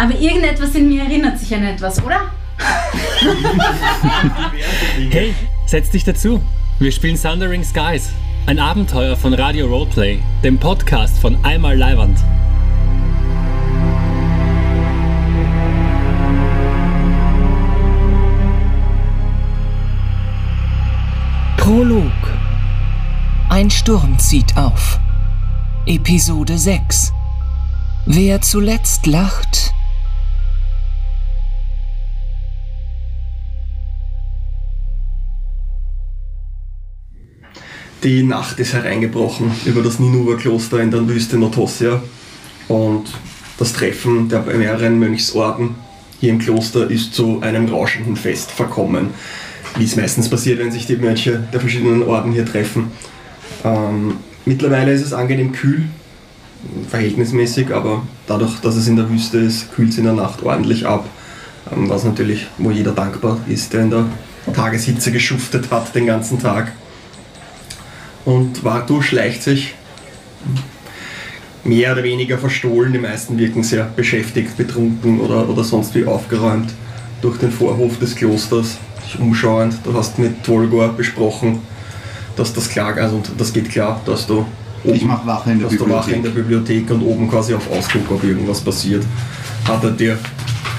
Aber irgendetwas in mir erinnert sich an etwas, oder? Hey, setz dich dazu. Wir spielen Thundering Skies. Ein Abenteuer von Radio Roleplay, dem Podcast von Einmal Leiwand. Prolog. Ein Sturm zieht auf. Episode 6. Wer zuletzt lacht, Die Nacht ist hereingebrochen über das Ninuwa-Kloster in der Wüste Notosia und das Treffen der mehreren Mönchsorden hier im Kloster ist zu einem rauschenden Fest verkommen, wie es meistens passiert, wenn sich die Mönche der verschiedenen Orden hier treffen. Ähm, mittlerweile ist es angenehm kühl, verhältnismäßig, aber dadurch, dass es in der Wüste ist, kühlt es in der Nacht ordentlich ab, ähm, was natürlich, wo jeder dankbar ist, der in der Tageshitze geschuftet hat den ganzen Tag. Und Vartu schleicht sich mehr oder weniger verstohlen. Die meisten wirken sehr beschäftigt, betrunken oder, oder sonst wie aufgeräumt durch den Vorhof des Klosters, sich umschauend. Du hast mit Tolgor besprochen, dass das klar, also und das geht klar, dass du Ich mache Wache in der dass du Wache in Bibliothek. der Bibliothek und oben quasi auf Ausguck, ob irgendwas passiert. Hat er dir.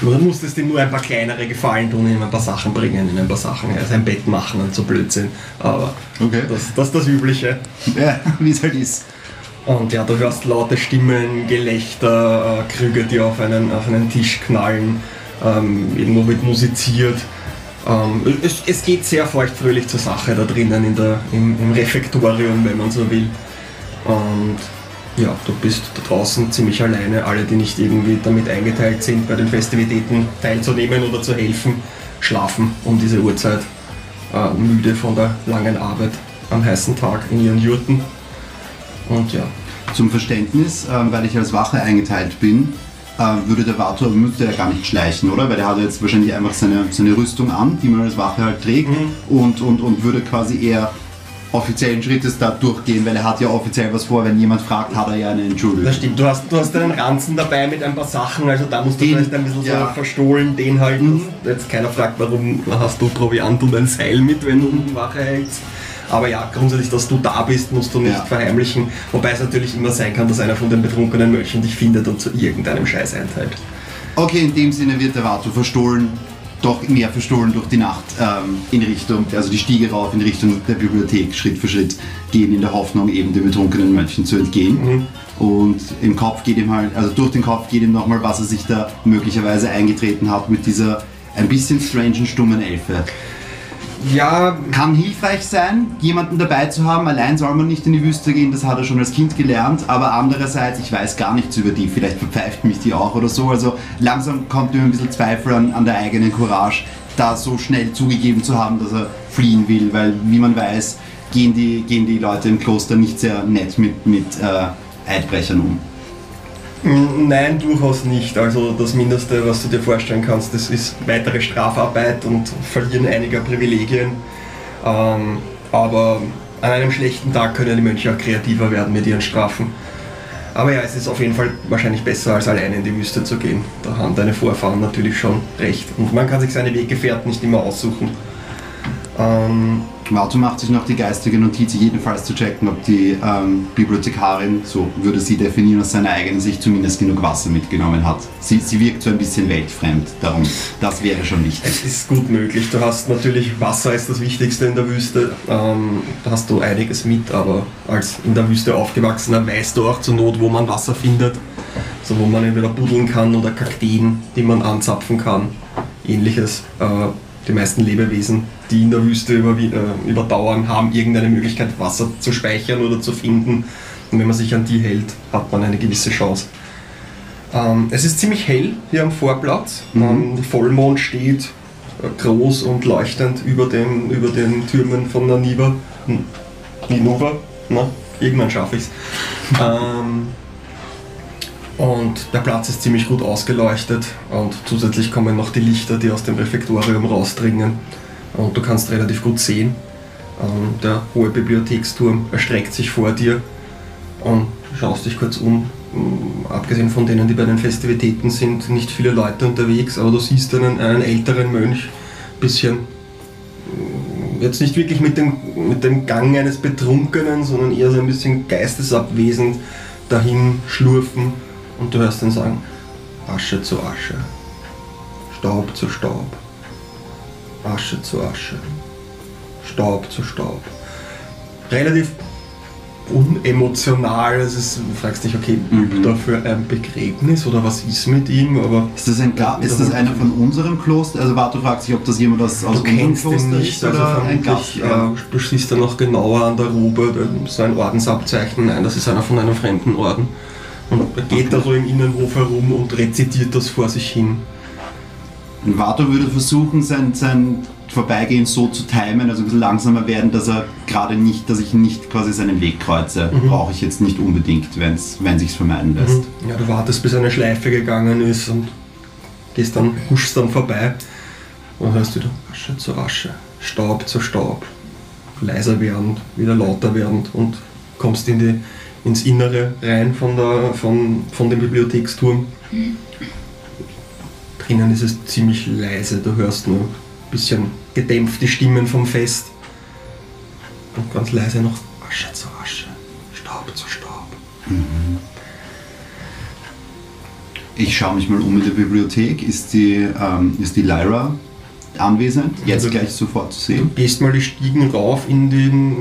Du musstest ihm nur ein paar kleinere Gefallen tun, ihm ein paar Sachen bringen, ihm ein paar Sachen, also ein Bett machen und so Blödsinn. Aber Okay. das, das ist das Übliche. Ja, wie es halt ist. Und ja, du hörst laute Stimmen, Gelächter, äh, Krüge, die auf einen, auf einen Tisch knallen, ähm, irgendwo wird musiziert. Ähm, es, es geht sehr feuchtfröhlich zur Sache da drinnen in der, im, im Refektorium, wenn man so will. Und ja, du bist da draußen ziemlich alleine. Alle, die nicht irgendwie damit eingeteilt sind, bei den Festivitäten teilzunehmen oder zu helfen, schlafen um diese Uhrzeit, äh, müde von der langen Arbeit am heißen Tag in ihren Jurten. Und ja, Zum Verständnis, ähm, weil ich als Wache eingeteilt bin, äh, würde der Vator, müsste er gar nicht schleichen, oder? Weil der hat jetzt wahrscheinlich einfach seine, seine Rüstung an, die man als Wache halt trägt und, und, und würde quasi eher offiziellen Schrittes da durchgehen, weil er hat ja offiziell was vor, wenn jemand fragt, hat er ja eine Entschuldigung. Das stimmt, du hast, du hast einen Ranzen dabei mit ein paar Sachen, also da musst du Den- vielleicht ein bisschen ja. so verstohlen, den halt. Mhm. Jetzt keiner fragt, warum hast du Proviant und ein Seil mit, wenn du die Wache hältst. Aber ja, grundsätzlich, dass du da bist, musst du nicht Ja. verheimlichen. Wobei es natürlich immer sein kann, dass einer von den betrunkenen Mönchen dich findet und zu irgendeinem Scheiß einteilt. Okay, in dem Sinne wird der Vator verstohlen, doch mehr verstohlen durch die Nacht ähm, in Richtung, also die Stiege rauf in Richtung der Bibliothek, Schritt für Schritt gehen, in der Hoffnung, eben den betrunkenen Mönchen zu entgehen. Und im Kopf geht ihm halt, also durch den Kopf geht ihm nochmal, was er sich da möglicherweise eingetreten hat mit dieser ein bisschen strangen, stummen Elfe. Ja, Kann hilfreich sein, jemanden dabei zu haben. Allein soll man nicht in die Wüste gehen, das hat er schon als Kind gelernt. Aber andererseits, ich weiß gar nichts über die. Vielleicht verpfeift mich die auch oder so. Also langsam kommt mir ein bisschen Zweifel an, an der eigenen Courage, da so schnell zugegeben zu haben, dass er fliehen will. Weil, wie man weiß, gehen die, gehen die Leute im Kloster nicht sehr nett mit, mit äh, Eidbrechern um. Nein, durchaus nicht. Also das Mindeste, was du dir vorstellen kannst, das ist weitere Strafarbeit und Verlieren einiger Privilegien. Ähm, aber an einem schlechten Tag können die Mönche auch kreativer werden mit ihren Strafen. Aber ja, es ist auf jeden Fall wahrscheinlich besser, als alleine in die Wüste zu gehen. Da haben deine Vorfahren natürlich schon recht. Und man kann sich seine Weggefährten nicht immer aussuchen. Ähm, Vato macht sich noch die geistige Notiz, jedenfalls zu checken, ob die ähm, Bibliothekarin, so würde sie definieren aus seiner eigenen Sicht, zumindest genug Wasser mitgenommen hat. Sie, sie wirkt so ein bisschen weltfremd, darum, das wäre schon wichtig. Es ist gut möglich. Du hast natürlich Wasser ist das Wichtigste in der Wüste. Ähm, da hast du einiges mit, aber als in der Wüste aufgewachsener weißt du auch zur Not, wo man Wasser findet. So wo man entweder buddeln kann oder Kakteen, die man anzapfen kann. Ähnliches. Äh, die meisten Lebewesen, die in der Wüste überwi- äh, überdauern, haben irgendeine Möglichkeit, Wasser zu speichern oder zu finden. Und wenn man sich an die hält, hat man eine gewisse Chance. Ähm, es ist ziemlich hell hier am Vorplatz. Ähm, der Vollmond steht äh, groß und leuchtend über den, über den Türmen von Naniva. Hm, Ninuva, na, irgendwann schaffe ich es. ähm, und der Platz ist ziemlich gut ausgeleuchtet und zusätzlich kommen noch die Lichter, die aus dem Refektorium rausdringen. Und du kannst relativ gut sehen. Ähm, der hohe Bibliotheksturm erstreckt sich vor dir und schaust dich kurz um mm, abgesehen von denen, die bei den Festivitäten sind, nicht viele Leute unterwegs, aber du siehst einen, einen älteren Mönch, bisschen mm, jetzt nicht wirklich mit dem, mit dem Gang eines Betrunkenen, sondern eher so ein bisschen geistesabwesend dahin schlurfen und du hörst ihn sagen, Asche zu Asche, Staub zu Staub, Asche zu Asche, Staub zu Staub. Relativ unemotional, es ist, du fragst dich, okay, übt Mhm. er für ein Begräbnis oder was ist mit ihm, aber Ist das, ein, Ga- ist das einer von unserem Kloster? Also Warte, du fragst dich, ob das jemand aus, aus du unserem kennst Kloster ihn ist nicht, also oder ein Gast? vermutlich, äh, du siehst dann noch genauer an der Robe, da ist so ein Ordensabzeichen, nein, das ist einer von einem fremden Orden. Und er geht da so im Innenhof herum und rezitiert das vor sich hin. Und Vato würde versuchen, sein, sein Vorbeigehen so zu timen, also ein bisschen langsamer werden, dass er gerade nicht, dass ich nicht quasi seinen Weg kreuze. Mhm. Brauche ich jetzt nicht unbedingt, wenn's, wenn sich's vermeiden lässt. Ja, du wartest, bis eine Schleife gegangen ist und gehst dann, huschst dann vorbei und hörst wieder Asche zu Asche, Staub zu Staub, leiser werdend, wieder lauter werdend und kommst in die, ins Innere rein von, der, von, von dem Bibliotheksturm. Drinnen ist es ziemlich leise, du hörst nur ein bisschen gedämpft die Stimmen vom Fest und ganz leise noch Asche zu Asche, Staub zu Staub. Ich schaue mich mal um in der Bibliothek. Ist die, ähm, ist die Lyra anwesend? Jetzt Also- gleich sofort zu Du sehen. gehst mal die Stiegen rauf in den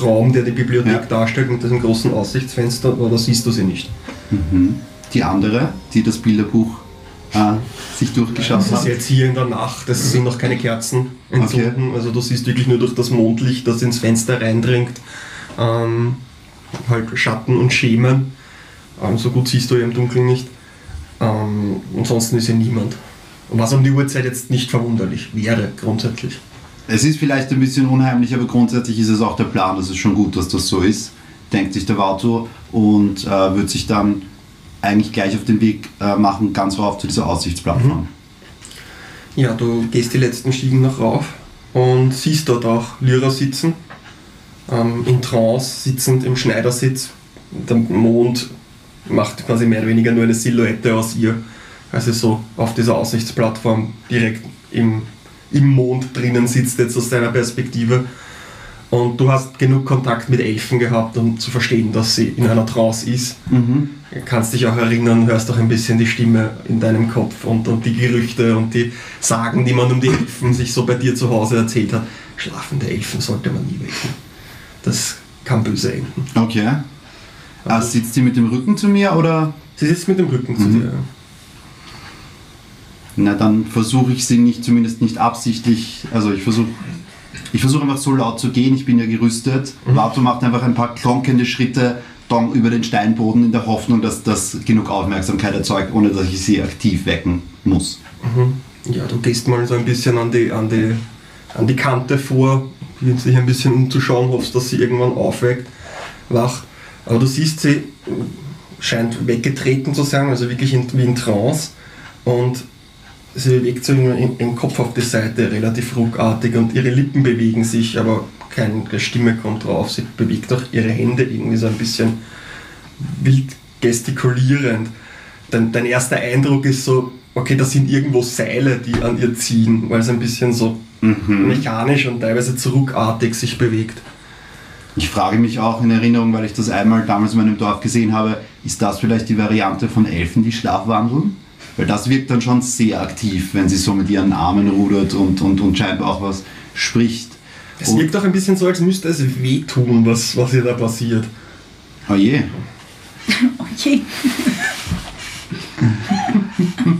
Raum, der die Bibliothek Ja. darstellt, mit diesem großen Aussichtsfenster, aber da siehst du sie nicht. Mhm. Die andere, die das Bilderbuch äh, sich durchgeschaut Das ist jetzt hier in der Nacht, es sind noch keine Kerzen entzünden, also du siehst wirklich nur durch das Mondlicht, das ins Fenster reindringt, ähm, halt Schatten und Schemen. Ähm, so gut siehst du ja im Dunkeln nicht. Ähm, ansonsten ist hier niemand. Was um die Uhrzeit jetzt nicht verwunderlich wäre, grundsätzlich. Es ist vielleicht ein bisschen unheimlich, aber grundsätzlich ist es auch der Plan. Das ist schon gut, dass das so ist, denkt sich der Vato und äh, wird sich dann eigentlich gleich auf den Weg äh, machen, ganz rauf zu dieser Aussichtsplattform. Ja, du gehst die letzten Stiegen noch rauf und siehst dort auch Lyra sitzen, ähm, in Trance, sitzend im Schneidersitz. Der Mond macht quasi mehr oder weniger nur eine Silhouette aus ihr, als sie so auf dieser Aussichtsplattform direkt im, im Mond drinnen sitzt, jetzt aus deiner Perspektive. Und du hast genug Kontakt mit Elfen gehabt, um zu verstehen, dass sie in einer Trance ist. Mhm. kannst dich auch erinnern, hörst auch ein bisschen die Stimme in deinem Kopf und, und die Gerüchte und die Sagen, die man um die Elfen sich so bei dir zu Hause erzählt hat. Schlafende Elfen sollte man nie wecken. Das kann böse enden. Okay. Ah, sitzt sie mit dem Rücken zu mir oder? Sie sitzt mit dem Rücken zu Mhm. dir. Na, dann versuche ich sie nicht, zumindest nicht absichtlich. Also ich versuche ich versuche einfach so laut zu gehen, ich bin ja gerüstet. Mhm. Vato macht einfach ein paar klonkende Schritte dong über den Steinboden in der Hoffnung, dass das genug Aufmerksamkeit erzeugt, ohne dass ich sie aktiv wecken muss. Ja, du gehst mal so ein bisschen an die, an die, an die Kante vor, beginnst dich ein bisschen umzuschauen, hoffst, dass sie irgendwann aufweckt, wach. Aber du siehst, sie scheint weggetreten zu sein, also wirklich in, wie in Trance. Und sie bewegt so den Kopf auf die Seite relativ ruckartig und ihre Lippen bewegen sich, aber keine Stimme kommt drauf. Sie bewegt auch ihre Hände irgendwie so ein bisschen wild gestikulierend. Dein, dein erster Eindruck ist so, okay, da sind irgendwo Seile, die an ihr ziehen, weil es ein bisschen so mechanisch und teilweise zurückartig sich bewegt. Ich frage mich auch in Erinnerung, weil ich das einmal damals in meinem Dorf gesehen habe, ist das vielleicht die Variante von Elfen, die schlafwandeln? Weil das wirkt dann schon sehr aktiv, wenn sie so mit ihren Armen rudert und, und, und scheinbar auch was spricht. Es Und- wirkt auch ein bisschen so, als müsste es wehtun, was, was ihr da passiert. Oh je. Okay.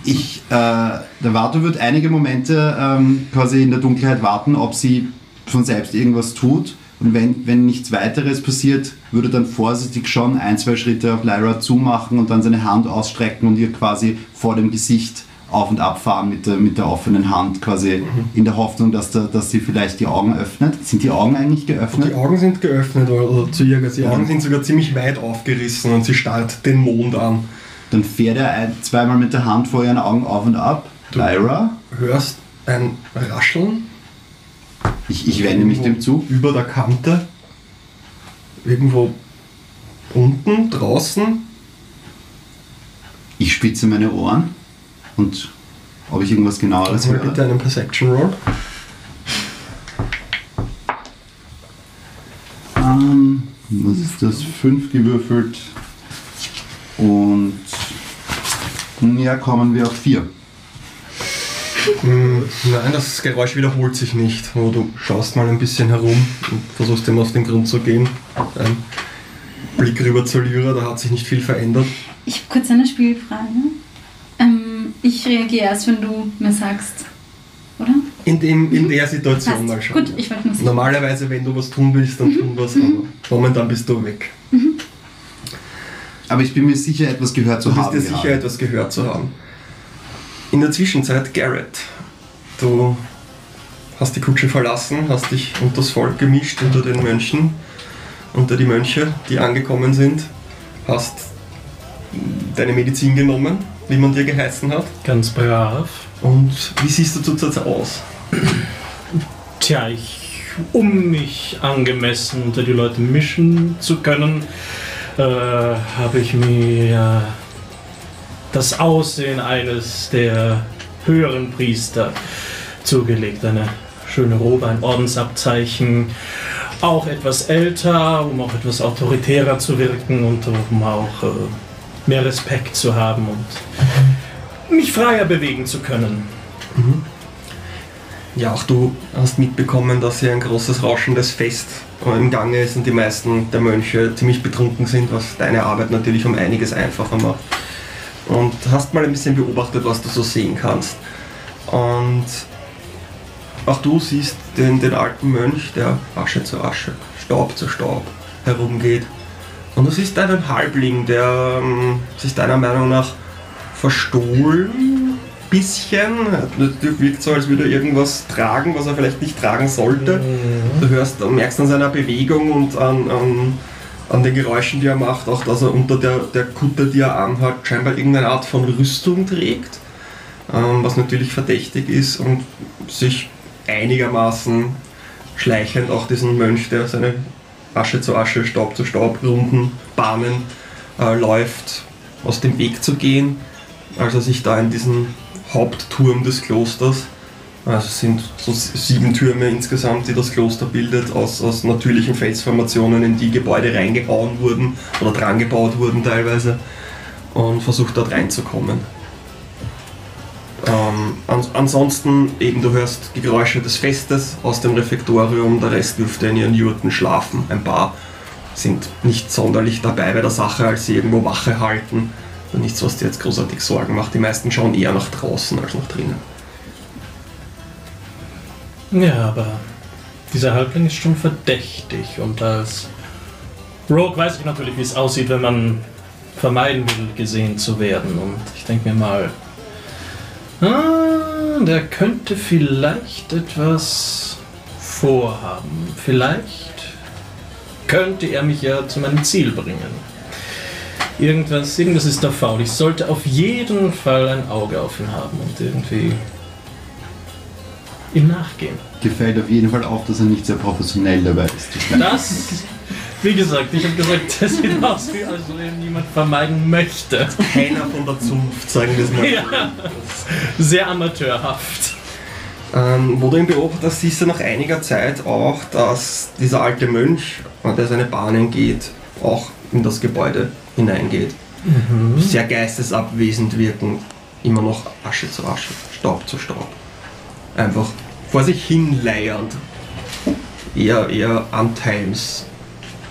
Ich, äh, der Vato wird einige Momente ähm, quasi in der Dunkelheit warten, ob sie von selbst irgendwas tut. Und wenn, wenn nichts weiteres passiert, würde dann vorsichtig schon ein, zwei Schritte auf Lyra zumachen und dann seine Hand ausstrecken und ihr quasi vor dem Gesicht auf und ab fahren mit der, mit der offenen Hand, quasi in der Hoffnung, dass, da, dass sie vielleicht die Augen öffnet. Sind die Augen eigentlich geöffnet? Die Augen sind geöffnet, oder, oder zu ihr, die. Augen sind sogar ziemlich weit aufgerissen und sie starrt den Mond an. Dann fährt er ein, zweimal mit der Hand vor ihren Augen auf und ab. Lyra, Hörst ein Rascheln ich, ich wende mich dem zu. über der Kante, irgendwo unten, draußen, Ich spitze meine Ohren und ob ich irgendwas genaueres höre. bitte einen Perception Roll. Ähm, was ist das? Fünf gewürfelt. Und ja, kommen wir auf vier. Nein, das Geräusch wiederholt sich nicht. Du schaust mal ein bisschen herum und versuchst dem auf den Grund zu gehen. Ein Blick rüber zur Lyra, da hat sich nicht viel verändert. Ich habe kurz eine Spielfrage. Ähm, ich reagiere erst, wenn du mir sagst, oder? In, dem, in der Situation Passt. mal schauen. Gut, ich wollte nur. Normalerweise, wenn du was tun willst, dann tun was, aber momentan bist du weg. Aber ich bin mir sicher, etwas gehört zu Du bist haben. dir sicher, gerade. etwas gehört zu haben. In der Zwischenzeit, Garrett, du hast die Kutsche verlassen, hast dich unter das Volk gemischt, unter den Mönchen, unter die Mönche, die angekommen sind, hast deine Medizin genommen, wie man dir geheißen hat. Ganz brav. Und wie siehst du zurzeit aus? Tja, ich, um mich angemessen unter die Leute mischen zu können, äh, habe ich mir das Aussehen eines der höheren Priester zugelegt. Eine schöne Robe, ein Ordensabzeichen. Auch etwas älter, um auch etwas autoritärer zu wirken und um auch äh, mehr Respekt zu haben und mich freier bewegen zu können. Ja, auch du hast mitbekommen, dass hier ein großes rauschendes Fest im Gange ist und die meisten der Mönche ziemlich betrunken sind, was deine Arbeit natürlich um einiges einfacher macht. Und hast mal ein bisschen beobachtet, was du so sehen kannst. Und auch du siehst den, den alten Mönch, der Asche zu Asche, Staub zu Staub herumgeht. Und du siehst einen Halbling, der ähm, sich deiner Meinung nach verstohlen bisschen. Wirkt so, als würde er irgendwas tragen, was er vielleicht nicht tragen sollte. Du hörst, merkst an seiner Bewegung und an, an, an den Geräuschen, die er macht, auch dass er unter der, der Kutte, die er anhat, scheinbar irgendeine Art von Rüstung trägt. Ähm, was natürlich verdächtig ist und sich einigermaßen schleichend auch diesen Mönch, der seine Asche zu Asche, Staub zu Staub, runden Bahnen äh, läuft, aus dem Weg zu gehen, als er sich da in diesen Hauptturm des Klosters, also es sind so sieben Türme insgesamt, die das Kloster bildet, aus, aus natürlichen Felsformationen, in die Gebäude reingehauen wurden oder dran gebaut wurden teilweise und versucht dort reinzukommen. Ähm, ans ansonsten eben, du hörst die Geräusche des Festes aus dem Refektorium, der Rest dürfte in ihren Jurten schlafen. Ein paar sind nicht sonderlich dabei bei der Sache, als sie irgendwo Wache halten. Also nichts, was dir jetzt großartig Sorgen macht. Die meisten schauen eher nach draußen als nach drinnen. Ja, aber dieser Halbling ist schon verdächtig und als Rogue weiß ich natürlich, wie es aussieht, wenn man vermeiden will, gesehen zu werden. Und ich denke mir mal, ah, der könnte vielleicht etwas vorhaben. Vielleicht könnte er mich ja zu meinem Ziel bringen. Irgendwas, irgendwas ist da faul. Ich sollte auf jeden Fall ein Auge auf ihn haben und irgendwie ihm nachgehen. Gefällt auf jeden Fall auf, dass er nicht sehr professionell dabei ist. Das, wie gesagt, ich habe gesagt, das sieht aus, wie als wenn ihn niemand vermeiden möchte. Keiner von der Zunft, sagen wir es mal. Ja. Sehr amateurhaft. Ähm, wo du ihn beobachtest, siehst du nach einiger Zeit auch, dass dieser alte Mönch, der seine Bahnen geht, auch in das Gebäude hineingeht. Sehr geistesabwesend wirken, immer noch Asche zu Asche, Staub zu Staub. Einfach vor sich hin leiernd. Eher, eher anteils,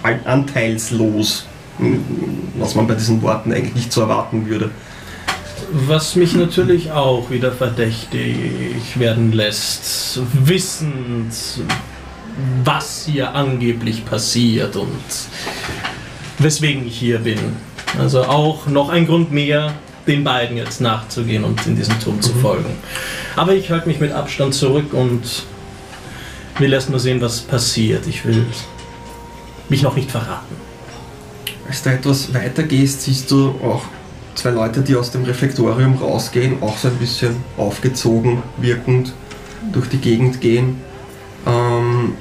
an- anteilslos, was man bei diesen Worten eigentlich nicht so erwarten würde. Was mich natürlich auch wieder verdächtig werden lässt, wissend, was hier angeblich passiert und weswegen ich hier bin. Also auch noch ein Grund mehr, den beiden jetzt nachzugehen und in diesen Turm zu folgen. Aber ich halte mich mit Abstand zurück und will erst mal sehen, was passiert. Ich will mich noch nicht verraten. Als du etwas weiter gehst, siehst du auch zwei Leute, die aus dem Refektorium rausgehen, auch so ein bisschen aufgezogen wirkend durch die Gegend gehen. Ähm,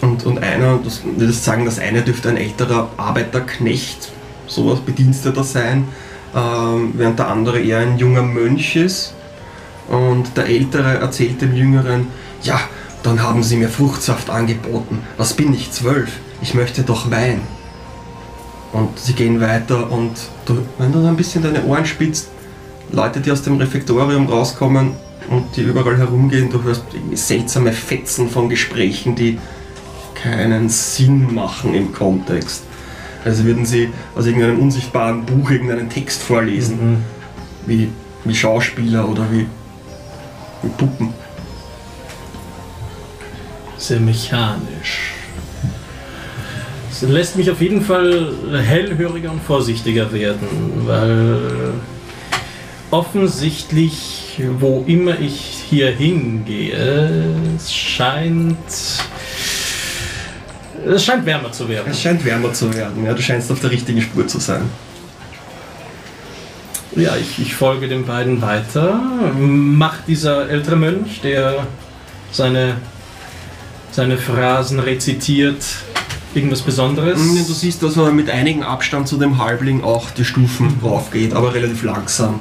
und, und einer, das würde sagen, das eine dürfte ein älterer Arbeiterknecht, sowas Bediensteter sein, ähm, während der andere eher ein junger Mönch ist. Und der Ältere erzählt dem Jüngeren, ja, dann haben sie mir Fruchtsaft angeboten. Was bin ich, zwölf? Ich möchte doch Wein. Und sie gehen weiter und du, wenn du ein bisschen deine Ohren spitzt, Leute, die aus dem Refektorium rauskommen und die überall herumgehen, du hörst seltsame Fetzen von Gesprächen, die keinen Sinn machen im Kontext. Also würden sie aus irgendeinem unsichtbaren Buch irgendeinen Text vorlesen, Mhm. wie, wie Schauspieler oder wie, wie Puppen. Sehr mechanisch. Das lässt mich auf jeden Fall hellhöriger und vorsichtiger werden, weil offensichtlich, wo immer ich hier hingehe, es scheint. Es scheint wärmer zu werden. Es scheint wärmer zu werden, ja, du scheinst auf der richtigen Spur zu sein. Ja, ich, ich folge den beiden weiter. Macht dieser ältere Mönch, der seine, seine Phrasen rezitiert, irgendwas Besonderes? Mm, Du siehst, dass er mit einigem Abstand zu dem Halbling auch die Stufen raufgeht, aber relativ langsam.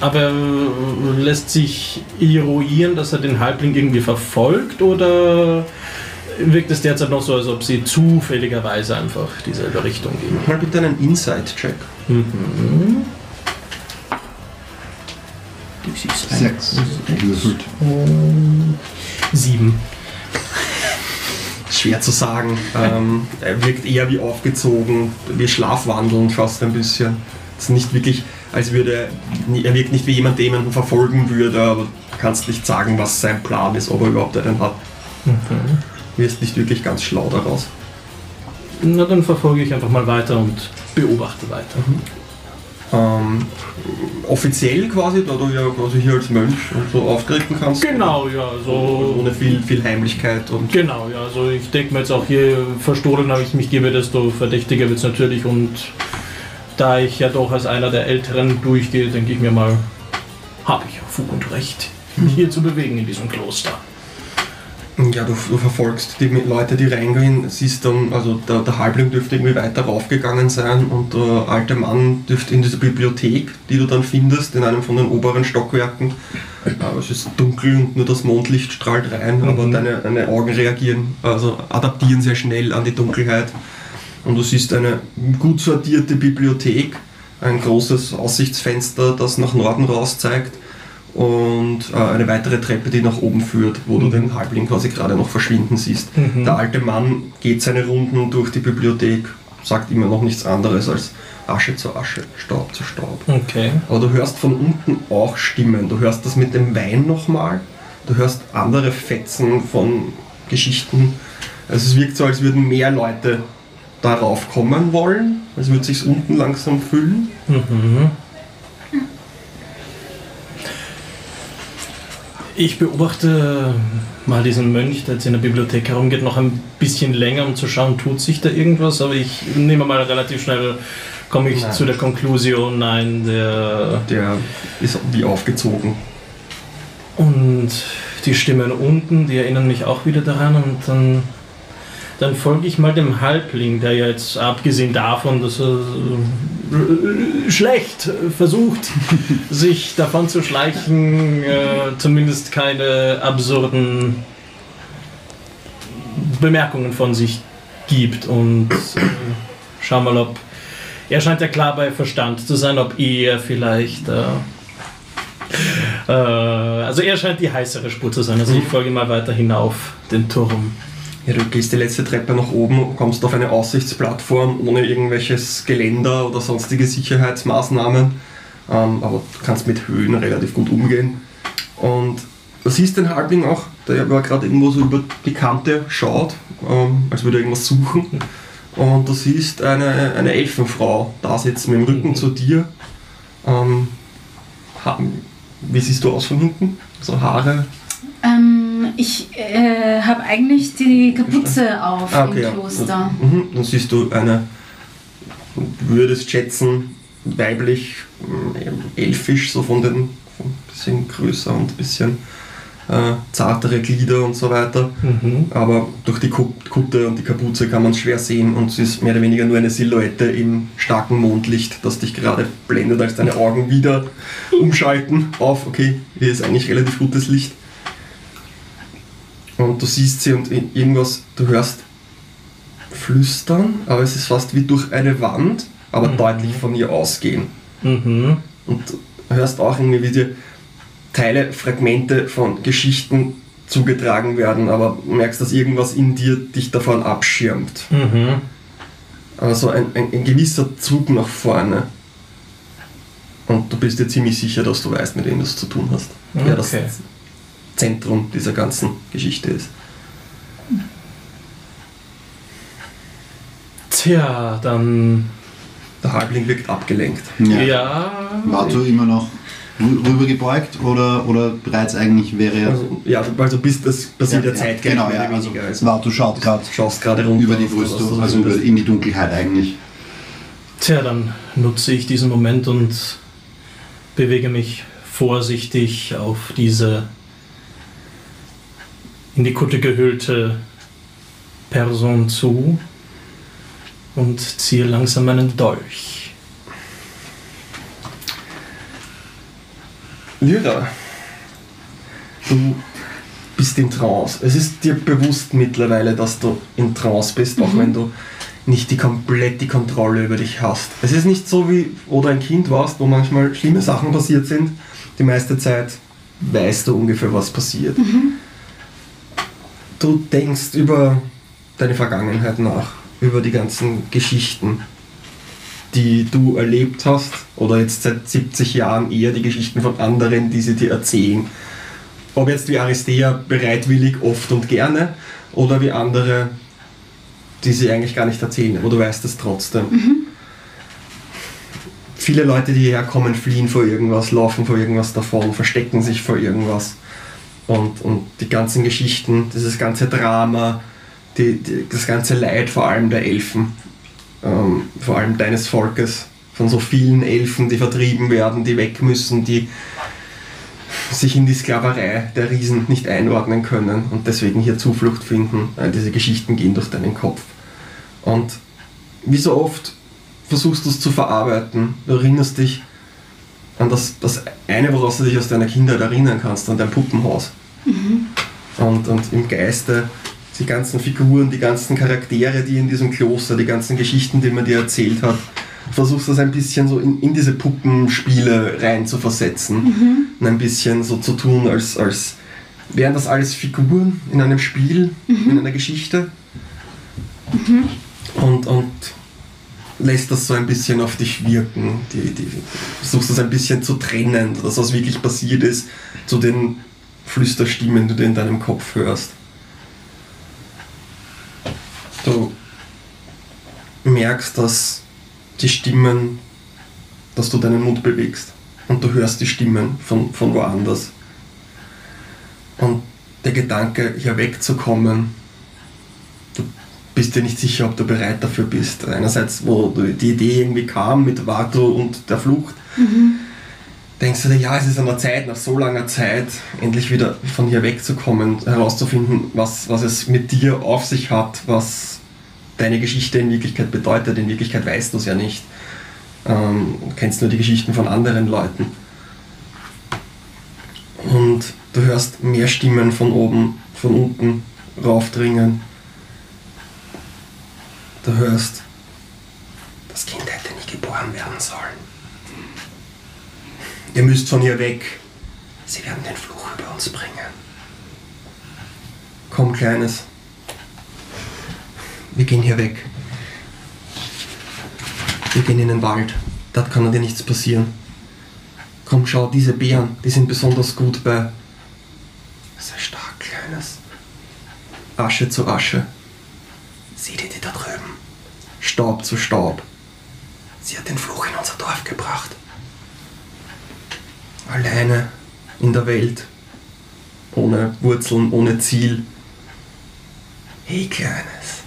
Aber äh, lässt sich eruieren, dass er den Halbling irgendwie verfolgt oder wirkt es derzeit noch so, als ob sie zufälligerweise einfach dieselbe Richtung gehen? Mal bitte einen Inside-Check. Sechs. Gewürfelt. Sieben. Schwer zu sagen. Ähm, er wirkt eher wie aufgezogen, wie schlafwandelnd fast ein bisschen. Es ist nicht wirklich, als würde er wirkt nicht wie jemand, der jemanden verfolgen würde, aber du kannst nicht sagen, was sein Plan ist, ob er überhaupt einen hat. Wirst nicht wirklich ganz schlau daraus. Na, dann verfolge ich einfach mal weiter und beobachte weiter. Ähm, offiziell quasi, da du ja quasi hier als Mönch und so auftreten kannst. Genau, ja, so. Ohne viel, viel Heimlichkeit und Genau, ja, also ich denke mir jetzt auch hier verstohlen, aber ich mich gebe, desto verdächtiger wird es natürlich und da ich ja doch als einer der Älteren durchgehe, denke ich mir mal, habe ich ja Fug und Recht, mich hier zu bewegen in diesem Kloster. Ja, du, du verfolgst die Leute, die reingehen, siehst dann, also der, der Halbling dürfte irgendwie weiter raufgegangen sein und der alte Mann dürfte in dieser Bibliothek, die du dann findest, in einem von den oberen Stockwerken. Aber es ist dunkel und nur das Mondlicht strahlt rein, aber deine, deine Augen reagieren, also adaptieren sehr schnell an die Dunkelheit. Und du siehst eine gut sortierte Bibliothek, ein großes Aussichtsfenster, das nach Norden raus zeigt und äh, eine weitere Treppe, die nach oben führt, wo du den Halbling quasi gerade noch verschwinden siehst. Der alte Mann geht seine Runden durch die Bibliothek, sagt immer noch nichts anderes als Asche zu Asche, Staub zu Staub. Okay. Aber du hörst von unten auch Stimmen. Du hörst das mit dem Wein nochmal. Du hörst andere Fetzen von Geschichten. Also es wirkt so, als würden mehr Leute darauf kommen wollen. Als würde sich unten langsam füllen. Ich beobachte mal diesen Mönch, der jetzt in der Bibliothek herumgeht, noch ein bisschen länger, um zu schauen, tut sich da irgendwas, aber ich nehme mal relativ schnell, komme ich Nein. zu der Konklusion, nein, der Der ist wie aufgezogen. Und die Stimmen unten, die erinnern mich auch wieder daran und dann, dann folge ich mal dem Halbling, der ja jetzt abgesehen davon, dass er äh, schlecht versucht, sich davon zu schleichen, äh, zumindest keine absurden Bemerkungen von sich gibt und äh, schau mal, ob er scheint ja klar bei Verstand zu sein, ob er vielleicht äh, äh, also er scheint die heißere Spur zu sein. Also ich folge mal weiter hinauf den Turm. Ja, du gehst die letzte Treppe nach oben, kommst auf eine Aussichtsplattform ohne irgendwelches Geländer oder sonstige Sicherheitsmaßnahmen. Ähm, aber du kannst mit Höhen relativ gut umgehen. Und du siehst den Halbling auch, der aber gerade irgendwo so über die Kante schaut, ähm, als würde er irgendwas suchen. Und du siehst eine, eine Elfenfrau da sitzen mit dem Rücken zu dir. Ähm, wie siehst du aus von hinten? So Haare? Ähm, ich äh, habe eigentlich die Kapuze auf Ah, okay, im ja. Kloster. Mhm. Dann siehst du eine, du würdest schätzen, weiblich, ähm, elfisch, so von den, von ein bisschen größer und ein bisschen äh, zartere Glieder und so weiter. Mhm. Aber durch die Ku- Kutte und die Kapuze kann man es schwer sehen und es ist mehr oder weniger nur eine Silhouette im starken Mondlicht, das dich gerade blendet, als deine Augen wieder umschalten auf, okay, hier ist eigentlich relativ gutes Licht. Und du siehst sie und irgendwas, du hörst flüstern, aber es ist fast wie durch eine Wand, aber deutlich von ihr ausgehen. Mhm. Und du hörst auch irgendwie, wie dir Teile, Fragmente von Geschichten zugetragen werden, aber merkst, dass irgendwas in dir dich davon abschirmt. Mhm. Also ein, ein, ein gewisser Zug nach vorne. Und du bist dir ziemlich sicher, dass du weißt, mit wem du es zu tun hast. Wer das Okay. Zentrum dieser ganzen Geschichte ist. Tja, dann. Der Halbling wirkt abgelenkt. Ja. Ja. War du immer noch rü- rübergebeugt oder, oder bereits eigentlich wäre er. Also, ja, du bist das passiert ja, Zeitgleich Genau, mehr ja. Also. Also, Vartu schaut gerade schaust gerade runter. über die Brüstung, du also über, in die Dunkelheit eigentlich. Tja, dann nutze ich diesen Moment und bewege mich vorsichtig auf diese in die Kutte gehüllte Person zu und ziehe langsam meinen Dolch. Lyra, du bist in Trance. Es ist dir bewusst mittlerweile, dass du in Trance bist, auch wenn du nicht die komplett die Kontrolle über dich hast. Es ist nicht so wie, wo du ein Kind warst, wo manchmal schlimme Sachen passiert sind. Die meiste Zeit weißt du ungefähr, was passiert. Du denkst über deine Vergangenheit nach, über die ganzen Geschichten, die du erlebt hast, oder jetzt seit 70 Jahren eher die Geschichten von anderen, die sie dir erzählen. Ob jetzt wie Aristea bereitwillig, oft und gerne, oder wie andere, die sie eigentlich gar nicht erzählen, aber du weißt es trotzdem. Viele Leute, die hierher kommen, fliehen vor irgendwas, laufen vor irgendwas davon, verstecken sich vor irgendwas. Und, und die ganzen Geschichten, dieses ganze Drama, die, die, das ganze Leid, vor allem der Elfen, ähm, vor allem deines Volkes, von so vielen Elfen, die vertrieben werden, die weg müssen, die sich in die Sklaverei der Riesen nicht einordnen können und deswegen hier Zuflucht finden. All diese Geschichten gehen durch deinen Kopf. Und wie so oft versuchst du es zu verarbeiten. Du erinnerst dich an das, das eine, woraus du dich aus deiner Kindheit erinnern kannst, an dein Puppenhaus. Und, und im Geiste die ganzen Figuren, die ganzen Charaktere, die in diesem Kloster, die ganzen Geschichten, die man dir erzählt hat, versuchst das ein bisschen so in, in diese Puppenspiele rein zu versetzen und ein bisschen so zu tun, als, als wären das alles Figuren in einem Spiel, in einer Geschichte. Und, und lässt das so ein bisschen auf dich wirken. Die, die, versuchst das ein bisschen zu trennen, dass was wirklich passiert ist, zu den Flüsterstimmen, die du in deinem Kopf hörst. Du merkst, dass die Stimmen, dass du deinen Mund bewegst und du hörst die Stimmen von, von woanders. Und der Gedanke, hier wegzukommen, bist dir nicht sicher, ob du bereit dafür bist. Einerseits, wo die Idee irgendwie kam mit Vato und der Flucht, denkst du dir, ja, es ist an der Zeit, nach so langer Zeit, endlich wieder von hier wegzukommen, herauszufinden, was, was es mit dir auf sich hat, was deine Geschichte in Wirklichkeit bedeutet. In Wirklichkeit weißt du es ja nicht. Ähm, kennst nur die Geschichten von anderen Leuten. Und du hörst mehr Stimmen von oben, von unten raufdringen. Du hörst, das Kind hätte nie geboren werden sollen. Ihr müsst von hier weg. Sie werden den Fluch über uns bringen. Komm, Kleines. Wir gehen hier weg. Wir gehen in den Wald. Dort kann dir nichts passieren. Komm, schau, diese Beeren, die sind besonders gut bei. Sei stark, Kleines. Asche zu Asche. Sieh dir die da drüben. Staub zu Staub. Sie hat den Fluch in unser Dorf gebracht. Alleine in der Welt. Ohne Wurzeln, ohne Ziel. Hey, Kleines.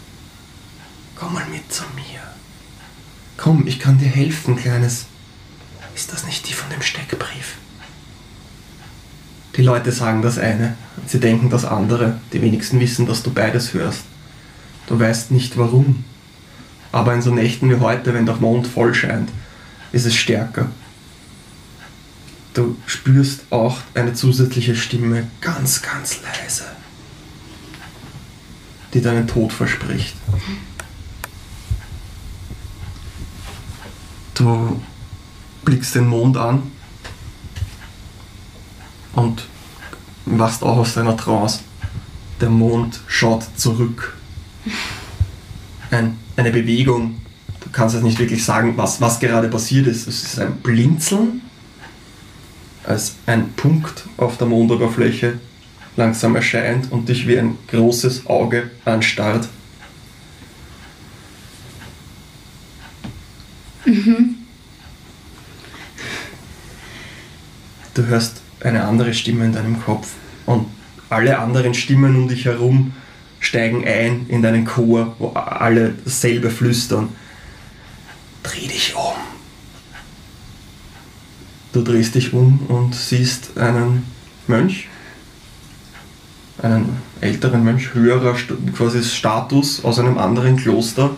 Komm mal mit zu mir. Komm, ich kann dir helfen, Kleines. Ist das nicht die von dem Steckbrief? Die Leute sagen das eine, sie denken das andere. Die wenigsten wissen, dass du beides hörst. Du weißt nicht warum. Aber in so Nächten wie heute, wenn der Mond voll scheint, ist es stärker. Du spürst auch eine zusätzliche Stimme ganz, ganz leise, die deinen Tod verspricht. Du blickst den Mond an und wachst auch aus deiner Trance. Der Mond schaut zurück. Ein, eine Bewegung. Du kannst jetzt nicht wirklich sagen, was, was gerade passiert ist. Es ist ein Blinzeln, als ein Punkt auf der Mondoberfläche langsam erscheint und dich wie ein großes Auge anstarrt. Du hörst eine andere Stimme in deinem Kopf und alle anderen Stimmen um dich herum steigen ein in deinen Chor, wo alle dasselbe flüstern. Dreh dich um. Du drehst dich um und siehst einen Mönch, einen älteren Mönch, höherer quasi Status aus einem anderen Kloster,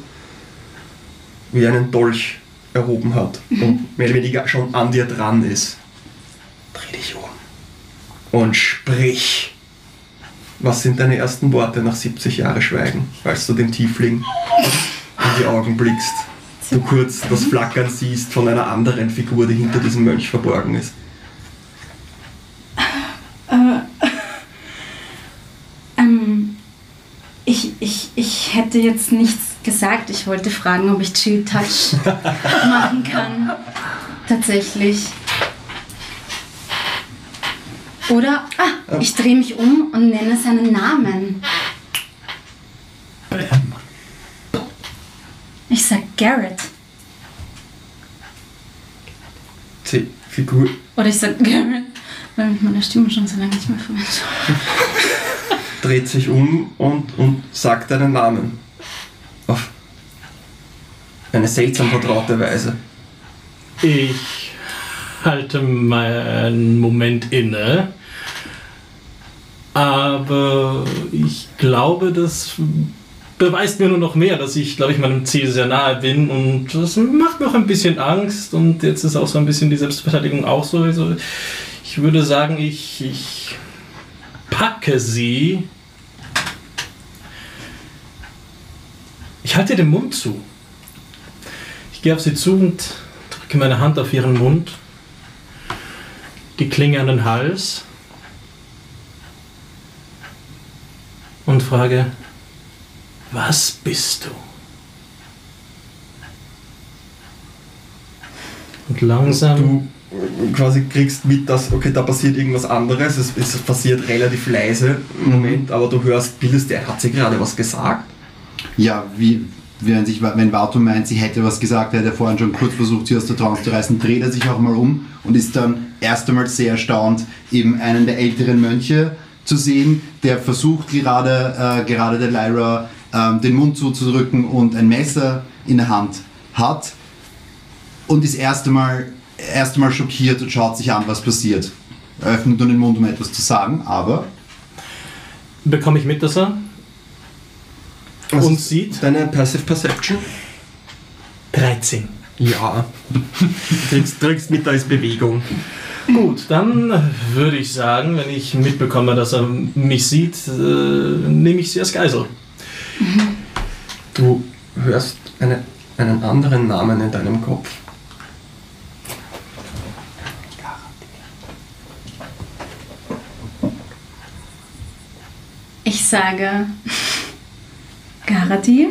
wie einen Dolch erhoben hat und mehr oder weniger schon an dir dran ist. Dreh dich um und sprich. Was sind deine ersten Worte nach 70 Jahren Schweigen, als du dem Tiefling in die Augen blickst? Du kurz das Flackern siehst von einer anderen Figur, die hinter diesem Mönch verborgen ist. Ähm, ich, ich, ich hätte jetzt nichts gesagt. Ich wollte fragen, ob ich Chill Touch machen kann. Tatsächlich. Oder, ah, ich drehe mich um und nenne seinen Namen. Ich sag Garrett. Die Figur Oder ich sag Garrett, weil ich meine Stimme schon so lange nicht mehr verwende. dreht sich um und, und sagt deinen Namen. Auf eine seltsam vertraute Weise. Ich halte mal einen Moment inne. Aber ich glaube, das beweist mir nur noch mehr, dass ich, glaube ich, meinem Ziel sehr nahe bin. Und das macht mir auch ein bisschen Angst. Und jetzt ist auch so ein bisschen die Selbstverteidigung auch so. Also ich würde sagen, ich, ich packe sie. Ich halte den Mund zu. Ich gehe auf sie zu und drücke meine Hand auf ihren Mund, die Klinge an den Hals und frage, was bist du? Und langsam, Du äh, quasi kriegst mit, dass, okay, da passiert irgendwas anderes. Es, es passiert relativ leise im Moment, aber du hörst, bildest dir, hat sie gerade was gesagt? Ja, wie, während sich, wenn Barto meint, sie hätte was gesagt, er hat ja vorhin schon kurz versucht, sie aus der Trance zu reißen, dreht er sich auch mal um und ist dann erst einmal sehr erstaunt, eben einen der älteren Mönche zu sehen, der versucht gerade, äh, gerade der Lyra ähm, den Mund zuzudrücken und ein Messer in der Hand hat und ist erst einmal, erst einmal schockiert und schaut sich an, was passiert. Er öffnet nur den Mund, um etwas zu sagen, aber bekomme ich mit, dass er Was ist sieht. Deine Passive Perception? 13. Ja. Du kriegst, kriegst mit, da ist Bewegung. Gut, dann würde ich sagen, wenn ich mitbekomme, dass er mich sieht, äh, nehme ich sie als Geisel. Du hörst eine, einen anderen Namen in deinem Kopf. Ich sage Garadil.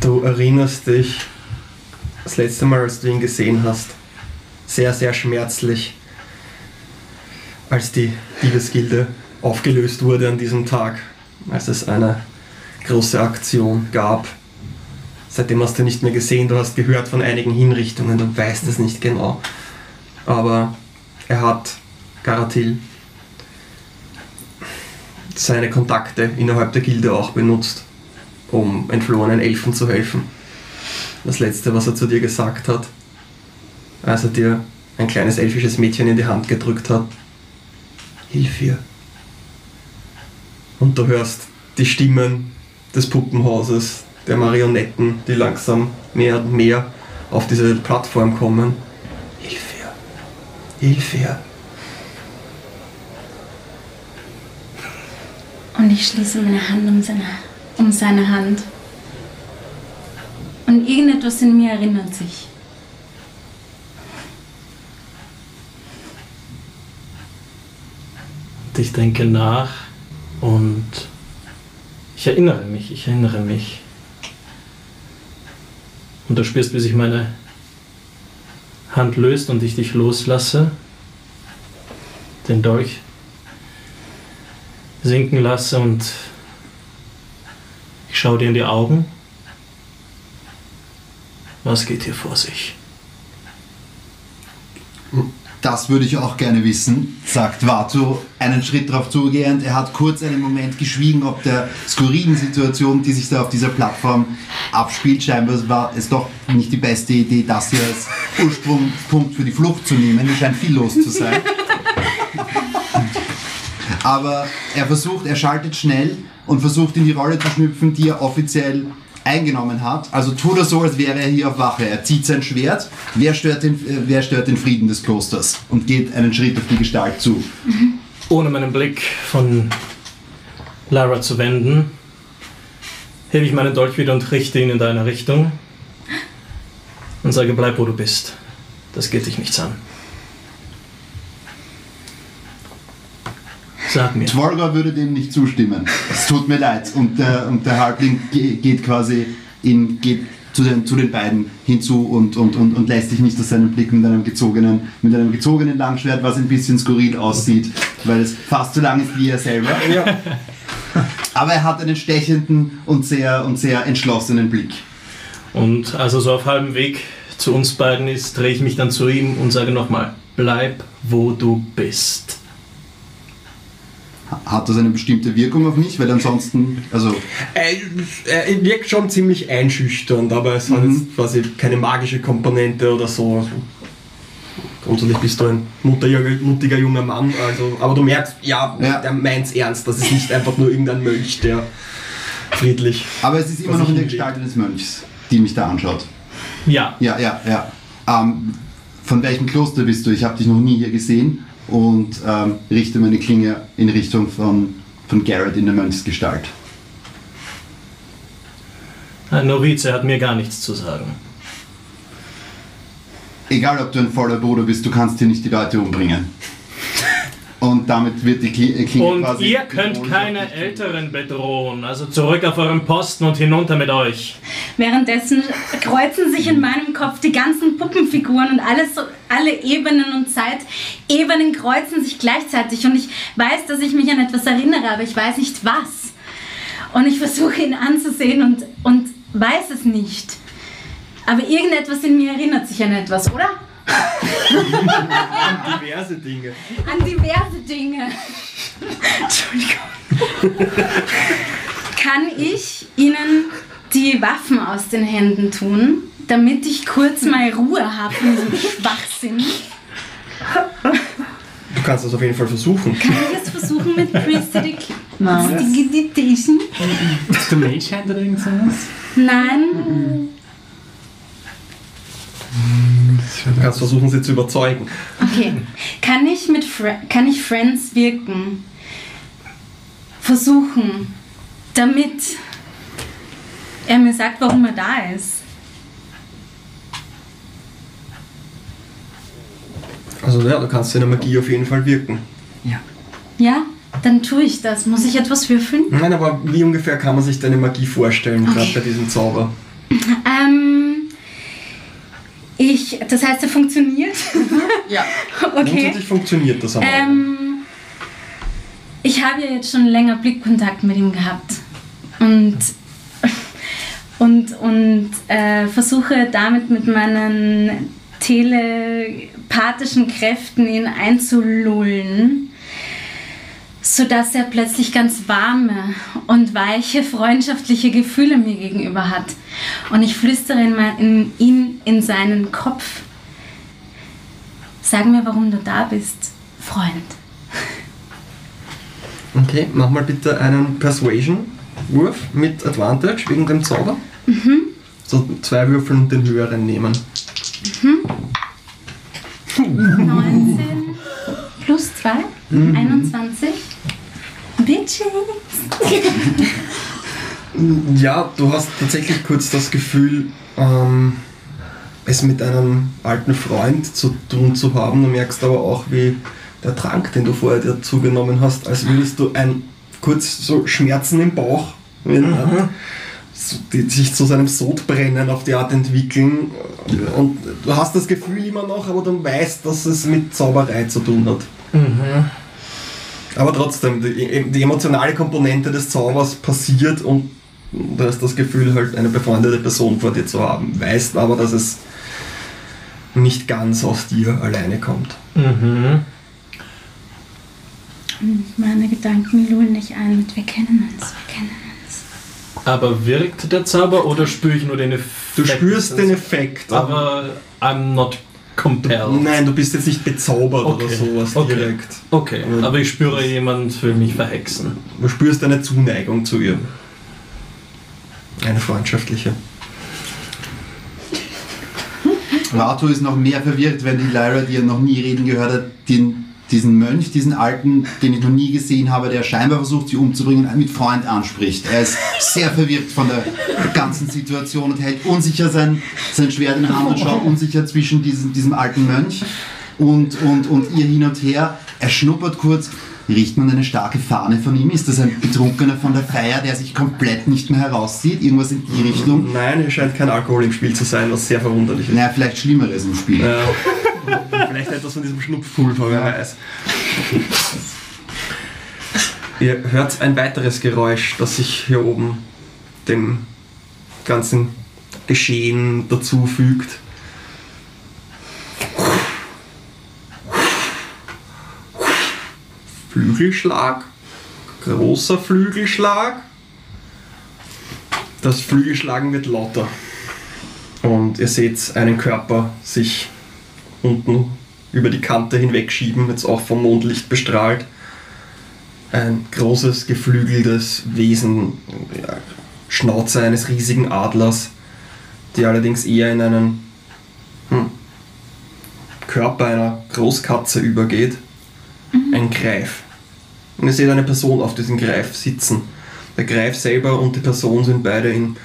Du erinnerst dich das letzte Mal, als du ihn gesehen hast, sehr, sehr schmerzlich, als die Diebesgilde aufgelöst wurde an diesem Tag, als es eine große Aktion gab. Seitdem hast du nicht mehr gesehen, du hast gehört von einigen Hinrichtungen, du weißt es nicht genau. Aber er hat Garatil seine Kontakte innerhalb der Gilde auch benutzt, um entflohenen Elfen zu helfen. Das letzte, was er zu dir gesagt hat, als er dir ein kleines elfisches Mädchen in die Hand gedrückt hat. Hilf ihr. Und du hörst die Stimmen des Puppenhauses, der Marionetten, die langsam mehr und mehr auf diese Plattform kommen. Hilf ihr. Hilf ihr. Und ich schließe meine Hand um seine, um seine Hand. Und irgendetwas in mir erinnert sich. Und ich denke nach und ich erinnere mich, ich erinnere mich. Und du spürst, wie sich meine Hand löst und ich dich loslasse, den Dolch sinken lasse und ich schaue dir in die Augen. Was geht hier vor sich? Das würde ich auch gerne wissen, sagt Vato, einen Schritt darauf zugehend. Er hat kurz einen Moment geschwiegen, ob der skurrilen Situation, die sich da auf dieser Plattform abspielt. Scheinbar war es doch nicht die beste Idee, das hier als Ursprungspunkt für die Flucht zu nehmen. Es scheint viel los zu sein. Aber er versucht, er schaltet schnell und versucht in die Rolle zu schlüpfen, die er offiziell eingenommen hat. Also tut er so, als wäre er hier auf Wache. Er zieht sein Schwert. Wer stört den, äh, wer stört den Frieden des Klosters? Und geht einen Schritt auf die Gestalt zu. Ohne meinen Blick von Lara zu wenden, hebe ich meinen Dolch wieder und richte ihn in deine Richtung und sage, bleib wo du bist. Das geht dich nichts an. Sag mir. Tvolga würde dem nicht zustimmen. Es tut mir leid. Und der, und der Halbling ge- geht quasi in, geht zu den, zu den beiden hinzu und, und, und, und lässt sich nicht aus seinem Blick mit einem gezogenen, mit einem gezogenen Langschwert, was ein bisschen skurril aussieht, weil es fast so lang ist wie er selber. Aber er hat einen stechenden und sehr, und sehr entschlossenen Blick. Und als er so auf halbem Weg zu uns beiden ist, drehe ich mich dann zu ihm und sage nochmal, bleib wo du bist. Hat das eine bestimmte Wirkung auf mich? Weil ansonsten, also Er, er wirkt schon ziemlich einschüchternd, aber es hat jetzt quasi keine magische Komponente oder so. Also, grundsätzlich bist du ein mutiger, mutiger junger Mann, also, aber du merkst, ja, Ja. der meint's ernst. Das ist nicht einfach nur irgendein Mönch, der friedlich. Aber es ist immer noch in der. Gestalt eines Mönchs, die mich da anschaut. Ja, Ja, ja, ja. Ähm, von welchem Kloster bist du? Ich habe dich noch nie hier gesehen und ähm, richte meine Klinge in Richtung von, von Garrett in der Mönchsgestalt. ein Novize hat mir gar nichts zu sagen. Egal, ob du ein voller Bruder bist, du kannst hier nicht die Leute umbringen. Und damit wird die äh, Klinge Und quasi... ihr könnt keine Älteren bedrohen, also zurück auf euren Posten und hinunter mit euch. Währenddessen kreuzen sich in meinem Kopf die ganzen Puppenfiguren und alles, so- alle Ebenen und Zeitebenen kreuzen sich gleichzeitig. Und ich weiß, dass ich mich an etwas erinnere, aber ich weiß nicht was. Und ich versuche ihn anzusehen und, und weiß es nicht. Aber irgendetwas in mir erinnert sich an etwas, oder? Diverse Dinge. An diverse Dinge. Entschuldigung. Kann ich Ihnen die Waffen aus den Händen tun, damit ich kurz mal Ruhe habe in diesem Schwachsinn? Du kannst das auf jeden Fall versuchen. Kann ich es versuchen mit Prestidig- Nein. Prestidigitation? Ist der Mage Hand oder irgend sowas? Nein. Du kannst versuchen, sie zu überzeugen. Okay. Kann ich mit Fre kann ich Friends wirken? Versuchen, damit er mir sagt, warum er da ist. Also ja, du kannst deine Magie auf jeden Fall wirken. Ja? Dann tue ich das. Muss ich etwas würfeln? Nein, aber wie ungefähr kann man sich deine Magie vorstellen, gerade Okay. bei diesem Zauber? Ähm. Ich. Das heißt, er funktioniert. Ja. okay. Grundsätzlich funktioniert das aber. Ähm. Ich habe ja jetzt schon länger Blickkontakt mit ihm gehabt. Und. Und, und äh, versuche damit mit meinen telepathischen Kräften ihn einzulullen, sodass er plötzlich ganz warme und weiche, freundschaftliche Gefühle mir gegenüber hat. Und ich flüstere in, ihn in seinen Kopf. Sag mir, warum du da bist, Freund. Okay, mach mal bitte einen Persuasion-Wurf mit Advantage wegen dem Zauber. So zwei Würfel und den höheren nehmen. 19 plus 2, 21. Bitches. Ja, du hast tatsächlich kurz das Gefühl, ähm, es mit einem alten Freund zu tun zu haben. Du merkst aber auch, wie der Trank, den du vorher dir zugenommen hast, als würdest du ein kurz so Schmerzen im Bauch, wenn er so, die sich zu seinem Sodbrennen auf die Art entwickeln. Und du hast das Gefühl immer noch, aber du weißt, dass es mit Zauberei zu tun hat. Aber trotzdem, die, die emotionale Komponente des Zaubers passiert und du hast das Gefühl, halt eine befreundete Person vor dir zu haben. Weißt aber, dass es nicht ganz aus dir alleine kommt. Mhm. Meine Gedanken lullen nicht ein mit wir kennen uns, wir kennen uns. Aber wirkt der Zauber oder spüre ich nur den Effekt? Du spürst den Effekt, Aber I'm not compelled. Nein, du bist jetzt nicht bezaubert Okay. oder sowas Okay. direkt. Okay, aber ich spüre, jemand will mich verhexen. Du spürst eine Zuneigung zu ihr. Eine freundschaftliche. Arthur ist noch mehr verwirrt, wenn die Lyra, die er noch nie reden gehört hat, den, diesen Mönch, diesen alten, den ich noch nie gesehen habe, der scheinbar versucht, sie umzubringen, mit Freund anspricht. Er ist sehr verwirrt von der ganzen Situation und hält unsicher sein, sein Schwert in der Hand und schaut unsicher zwischen diesem, diesem alten Mönch und, und, und ihr hin und her. Er schnuppert kurz. Riecht man eine starke Fahne von ihm? Ist das ein Betrunkener von der Feier, der sich komplett nicht mehr herauszieht? Irgendwas in die Richtung? Nein, hier scheint kein Alkohol im Spiel zu sein, was sehr verwunderlich ist. Naja, vielleicht Schlimmeres im Spiel. Ja. Vielleicht etwas von diesem Schnupfpulver, wer weiß. Ihr hört ein weiteres Geräusch, das sich hier oben dem ganzen Geschehen dazu fügt. Flügelschlag, großer Flügelschlag. Das Flügelschlagen wird lauter. Und ihr seht einen Körper sich unten über die Kante hinwegschieben, jetzt auch vom Mondlicht bestrahlt. Ein großes, geflügeltes Wesen, ja, Schnauze eines riesigen Adlers, die allerdings eher in einen hm, Körper einer Großkatze übergeht. Ein Greif. Und ihr seht eine Person auf diesem Greif sitzen. Der Greif selber und die Person sind beide in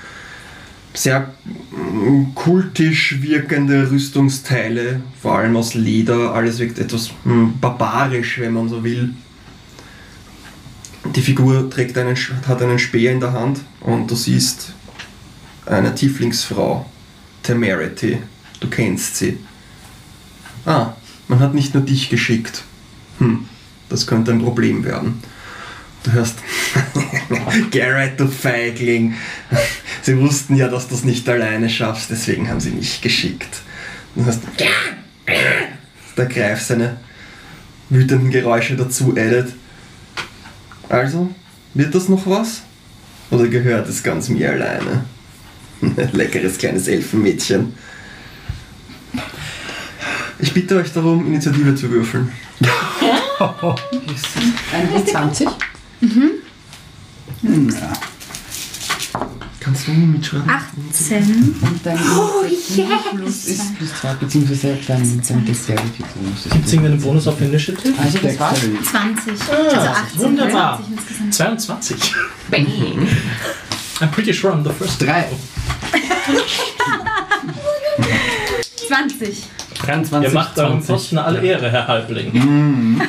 sehr mm, kultisch wirkende Rüstungsteile, vor allem aus Leder, alles wirkt etwas mm, barbarisch, wenn man so will. Die Figur trägt einen, hat einen Speer in der Hand und du siehst eine Tieflingsfrau, Temerity. Du kennst sie. Ah, man hat nicht nur dich geschickt. Hm, das könnte ein Problem werden. Du hörst, Garrett, du Feigling. Sie wussten ja, dass du es nicht alleine schaffst, deswegen haben sie mich geschickt. Du hörst, der Greif seine wütenden Geräusche dazu addet. Also, wird das noch was? Oder gehört es ganz mir alleine? Leckeres kleines Elfenmädchen. Ich bitte euch darum, Initiative zu würfeln. Eine 20? Kannst du mitschreiben? 18. Und dein Oh, plus ist plus 2, beziehungsweise dein, dein Dexterity Bonus ist. Gibt es irgendeinen Bonus auf Initiative? Also das war's. 20. also 18. wunderbar. 20 insgesamt. 22. I'm pretty sure I'm the first. Drei. 20. 23, Ihr macht eurem 20. Posten alle Ehre, Herr Halbling. Denn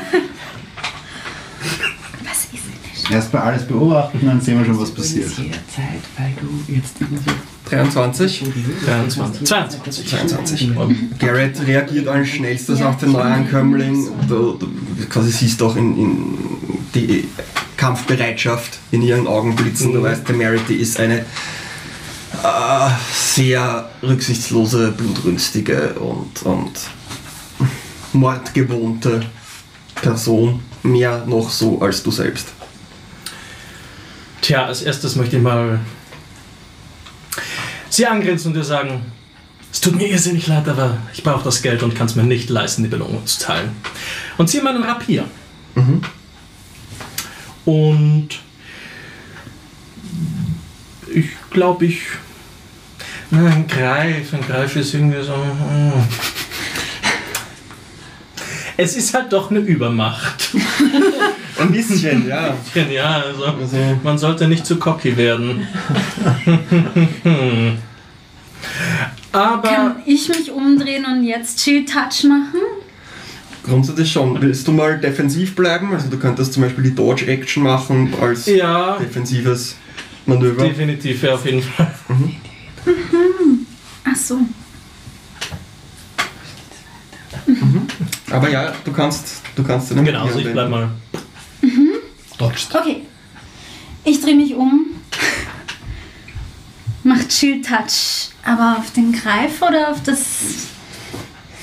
Erstmal alles beobachten, dann sehen wir schon, was passiert. Sehr Zeit, weil du jetzt irgendwie 23. 23. 22. 22. Garrett reagiert als schnellstes auf den Neuankömmling. Du, du quasi siehst auch in, in die Kampfbereitschaft in ihren Augen blitzen. Du weißt, Temerity ist eine äh, sehr rücksichtslose, blutrünstige und, und mordgewohnte Person. Mehr noch so als du selbst. Tja, als erstes möchte ich mal Sie angrinsen und dir sagen, Es tut mir irrsinnig leid, aber ich brauche das Geld und kann es mir nicht leisten, die Belohnung zu teilen. Und ziehe meinen Rapier. Und ich glaube, ich. Na, ein Greif, ein Greif ist irgendwie so. hm. Es ist halt doch eine Übermacht. Ein bisschen, ja. Ja, also Also, man sollte nicht zu cocky werden. Aber Kann ich mich umdrehen und jetzt Chill Touch machen? grundsätzlich schon. Willst du mal defensiv bleiben? Also du könntest zum Beispiel die Dodge-Action machen als ja, defensives Manöver. definitiv, ja, auf jeden Fall. Ach so. Aber ja, du kannst, du kannst den Genau, also ich bleib mal. Dodged. Okay. Ich drehe mich um. Mach Chill Touch. Aber auf den Greif oder auf das.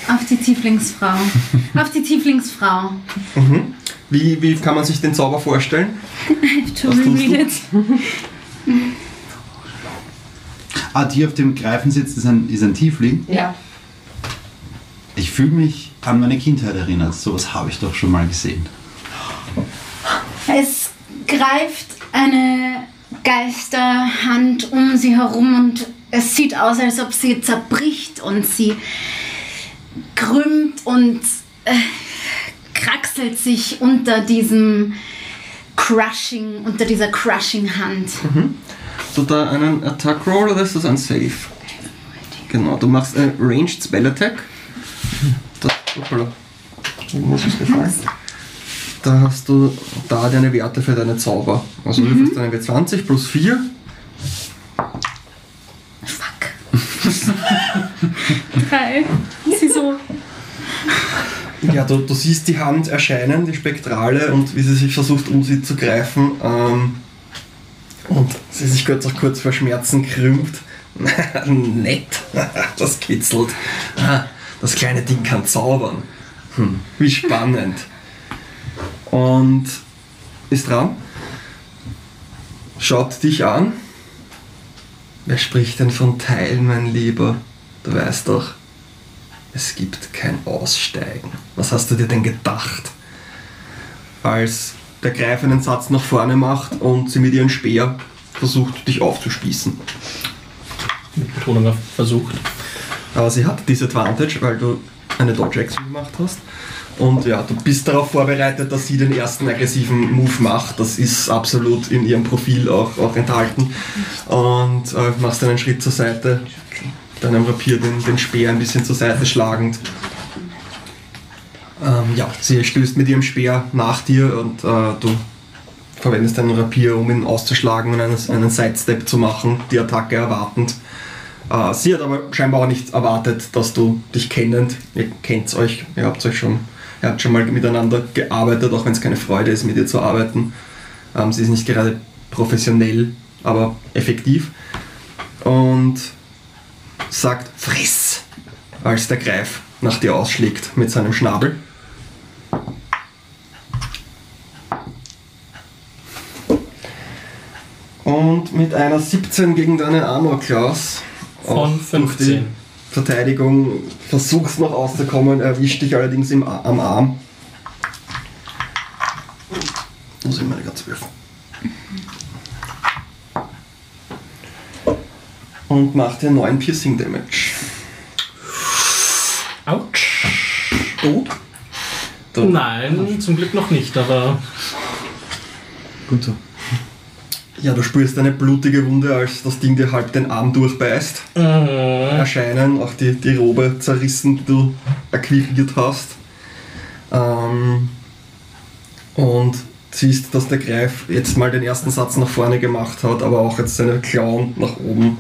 Auf die Tieflingsfrau? auf die Tieflingsfrau. Wie, wie kann man sich den Zauber vorstellen? To Was tust read it. Ah, die auf dem Greifen sitzt, ist ein, ist ein Tiefling. Ja. Ich fühle mich an meine Kindheit erinnert. Sowas habe ich doch schon mal gesehen. Es greift eine Geisterhand um sie herum und es sieht aus, als ob sie zerbricht und sie krümmt und äh, kraxelt sich unter diesem Crushing, unter dieser Crushing Hand. Hast du da einen Attack Roll oder ist das ein Save? Genau, du machst einen Ranged Spell Attack. Hoppala. Irgendwas ist gefallen. Da hast du da deine Werte für deine Zauber. Also du würfelst deine W20 plus 4. Fuck. Drei. Sie so. Ja, du, du siehst die Hand erscheinen, die spektrale, und wie sie sich versucht, um sie zu greifen. Ähm, und sie sich kurz auch kurz vor Schmerzen krümmt. Nett, das kitzelt. Ah, das kleine Ding kann zaubern. Hm, wie spannend. Und ist dran. Schaut dich an. Wer spricht denn von Teilen, mein Lieber? Du weißt doch, es gibt kein Aussteigen. Was hast du dir denn gedacht? Als der Greif einen Satz nach vorne macht und sie mit ihrem Speer versucht, dich aufzuspießen. Mit Betonung auf versucht. Aber sie hat Disadvantage, weil du eine Dodge Action gemacht hast. Und ja, du bist darauf vorbereitet, dass sie den ersten aggressiven Move macht. Das ist absolut in ihrem Profil auch, auch enthalten. Und äh, machst einen Schritt zur Seite, deinem Rapier den, den Speer ein bisschen zur Seite schlagend. Ähm, ja, sie stößt mit ihrem Speer nach dir und äh, du verwendest deinen Rapier, um ihn auszuschlagen und einen, einen Sidestep zu machen, die Attacke erwartend. Äh, sie hat aber scheinbar auch nicht erwartet, dass du dich kennend, ihr kennt euch, ihr habt euch schon, ihr habt schon mal miteinander gearbeitet, auch wenn es keine Freude ist, mit ihr zu arbeiten. Ähm, sie ist nicht gerade professionell, aber effektiv. Und sagt Friss, als der Greif nach dir ausschlägt mit seinem Schnabel. Und mit einer 17 gegen deine Armor Class Von auch durch die 15. Verteidigung versuchst noch auszukommen, erwischt dich allerdings im, am Arm. Muss ich mal ganz würfeln. Und macht dir 9 Piercing Damage. Autsch. Tot? Nein, zum Glück noch nicht, aber Gut so. Ja, du spürst eine blutige Wunde, als das Ding dir halb den Arm durchbeißt. äh, Erscheinen auch die, die Robe zerrissen, die du akquiriert hast. Ähm, und siehst, dass der Greif jetzt mal den ersten Satz nach vorne gemacht hat, aber auch jetzt seine Klauen nach oben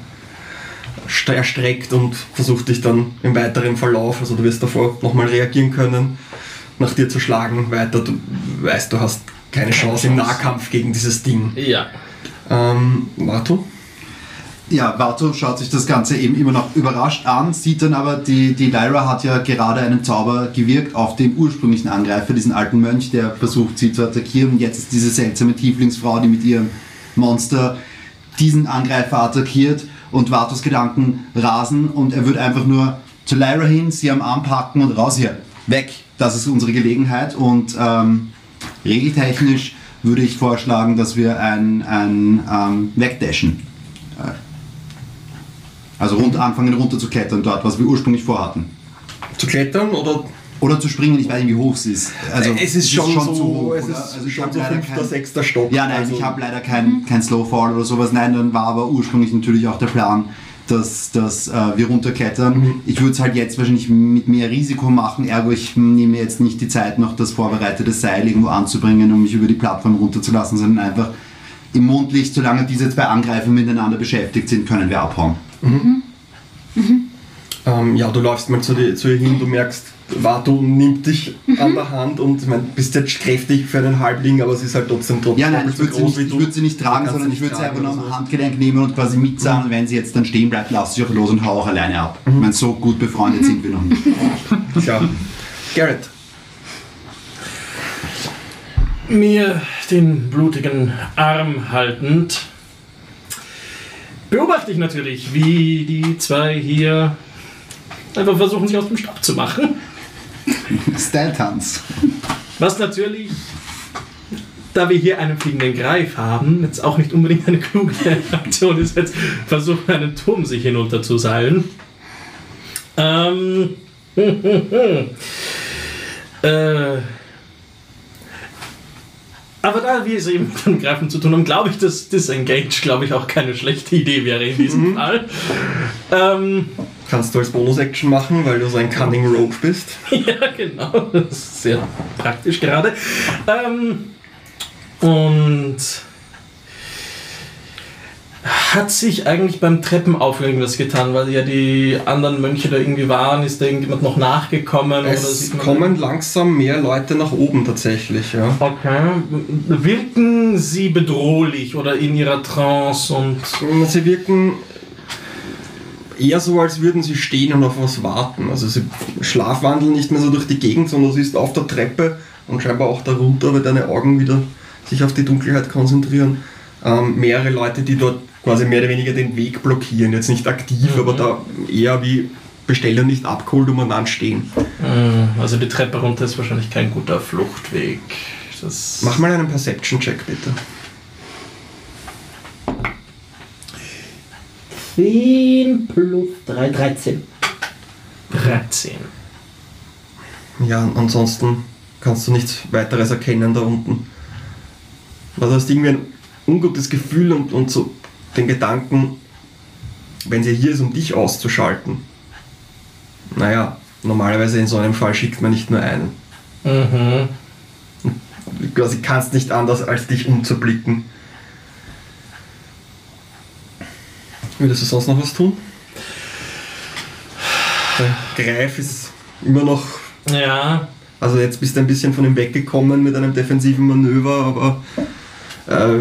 st- erstreckt und versucht dich dann im weiteren Verlauf, also du wirst davor nochmal reagieren können, nach dir zu schlagen weiter. Du weißt, du hast keine Chance im Nahkampf gegen dieses Ding. ja. Ähm, Matu? Ja, Vato schaut sich das Ganze eben immer noch überrascht an, sieht dann aber, die, die Lyra hat ja gerade einen Zauber gewirkt auf den ursprünglichen Angreifer, diesen alten Mönch, der versucht sie zu attackieren. Und jetzt ist diese seltsame Tieflingsfrau, die mit ihrem Monster diesen Angreifer attackiert. und Vatos Gedanken rasen und er wird einfach nur zu Lyra hin, sie am Arm packen und raus hier, weg. Das ist unsere Gelegenheit und ähm, regeltechnisch würde ich vorschlagen, dass wir ein, ein ähm, Wegdashen. Äh, also rund, anfangen runter zu klettern dort, was wir ursprünglich vorhatten. Zu klettern oder Oder zu springen, ich weiß nicht, wie hoch es ist. Also, es ist schon, so, zu hoch. es ist also schon so fünfter, kein- sechster Stock. Ja, nein, also, ich habe leider kein, kein Slowfall oder sowas. Nein, dann war aber ursprünglich natürlich auch der Plan, dass, dass äh, wir runterklettern. Ich würde es halt jetzt wahrscheinlich mit mehr Risiko machen, ergo ich nehme mir jetzt nicht die Zeit, noch das vorbereitete Seil irgendwo anzubringen, um mich über die Plattform runterzulassen, sondern einfach im Mondlicht, solange diese zwei Angreifer miteinander beschäftigt sind, können wir abhauen. Ähm, ja, du läufst mal zu, dir, zu ihr hin, du merkst, Vato nimmt dich an der Hand und ich meine, bist jetzt kräftig für einen Halbling, aber sie ist halt trotzdem trotzdem Ja, nein, ich würde sie, nicht- ich sie nicht tragen, sondern ich würde sie einfach nur am so. Handgelenk nehmen und quasi mitzahlen. Und wenn sie jetzt dann stehen bleibt, lasse ich auch los und hau auch alleine ab. Ich meine, so gut befreundet sind wir noch nicht. Tja. Garrett, mir den blutigen Arm haltend, beobachte ich natürlich, wie die zwei hier einfach versuchen, sich aus dem Staub zu machen. Style-Tanz. Was natürlich, da wir hier einen fliegenden Greif haben, jetzt auch nicht unbedingt eine kluge Aktion ist, jetzt versuchen, einen Turm sich hinunter zu seilen. Ähm. äh. Aber da wir es eben mit dem Greifen zu tun haben, glaube ich, dass Disengage, glaube ich, auch keine schlechte Idee wäre in diesem Fall. Ähm, kannst du als Bonus-Action machen, weil du so ein Cunning Rogue bist. ja, genau. Das ist sehr praktisch gerade. Ähm, und hat sich eigentlich beim Treppenauf irgendwas getan, weil ja die anderen Mönche da irgendwie waren? Ist da irgendjemand noch nachgekommen? oder Es kommen langsam mehr Leute nach oben tatsächlich, ja. Okay. Wirken sie bedrohlich oder in ihrer Trance und. Sie wirken eher so, als würden sie stehen und auf was warten. Also sie schlafwandeln nicht mehr so durch die Gegend, sondern sie ist auf der Treppe und scheinbar auch darunter, weil deine Augen wieder sich auf die Dunkelheit konzentrieren. Ähm, mehrere Leute, die dort quasi mehr oder weniger den Weg blockieren. Jetzt nicht aktiv, aber da eher wie Besteller nicht abgeholt umeinander stehen. Hm, Also die Treppe runter ist wahrscheinlich kein guter Fluchtweg. Das Mach mal einen Perception-Check bitte. 10 plus 3, 13. 13. Ja, ansonsten kannst du nichts weiteres erkennen da unten. Also du hast irgendwie ein ungutes Gefühl und, und so den Gedanken, wenn sie hier ist, um dich auszuschalten. Naja, normalerweise in so einem Fall schickt man nicht nur einen. Mhm. Du quasi kannst nicht anders, als dich umzublicken. Würdest du sonst noch was tun? Der Greif ist immer noch Ja, Also jetzt bist du ein bisschen von ihm weggekommen mit einem defensiven Manöver, aber äh,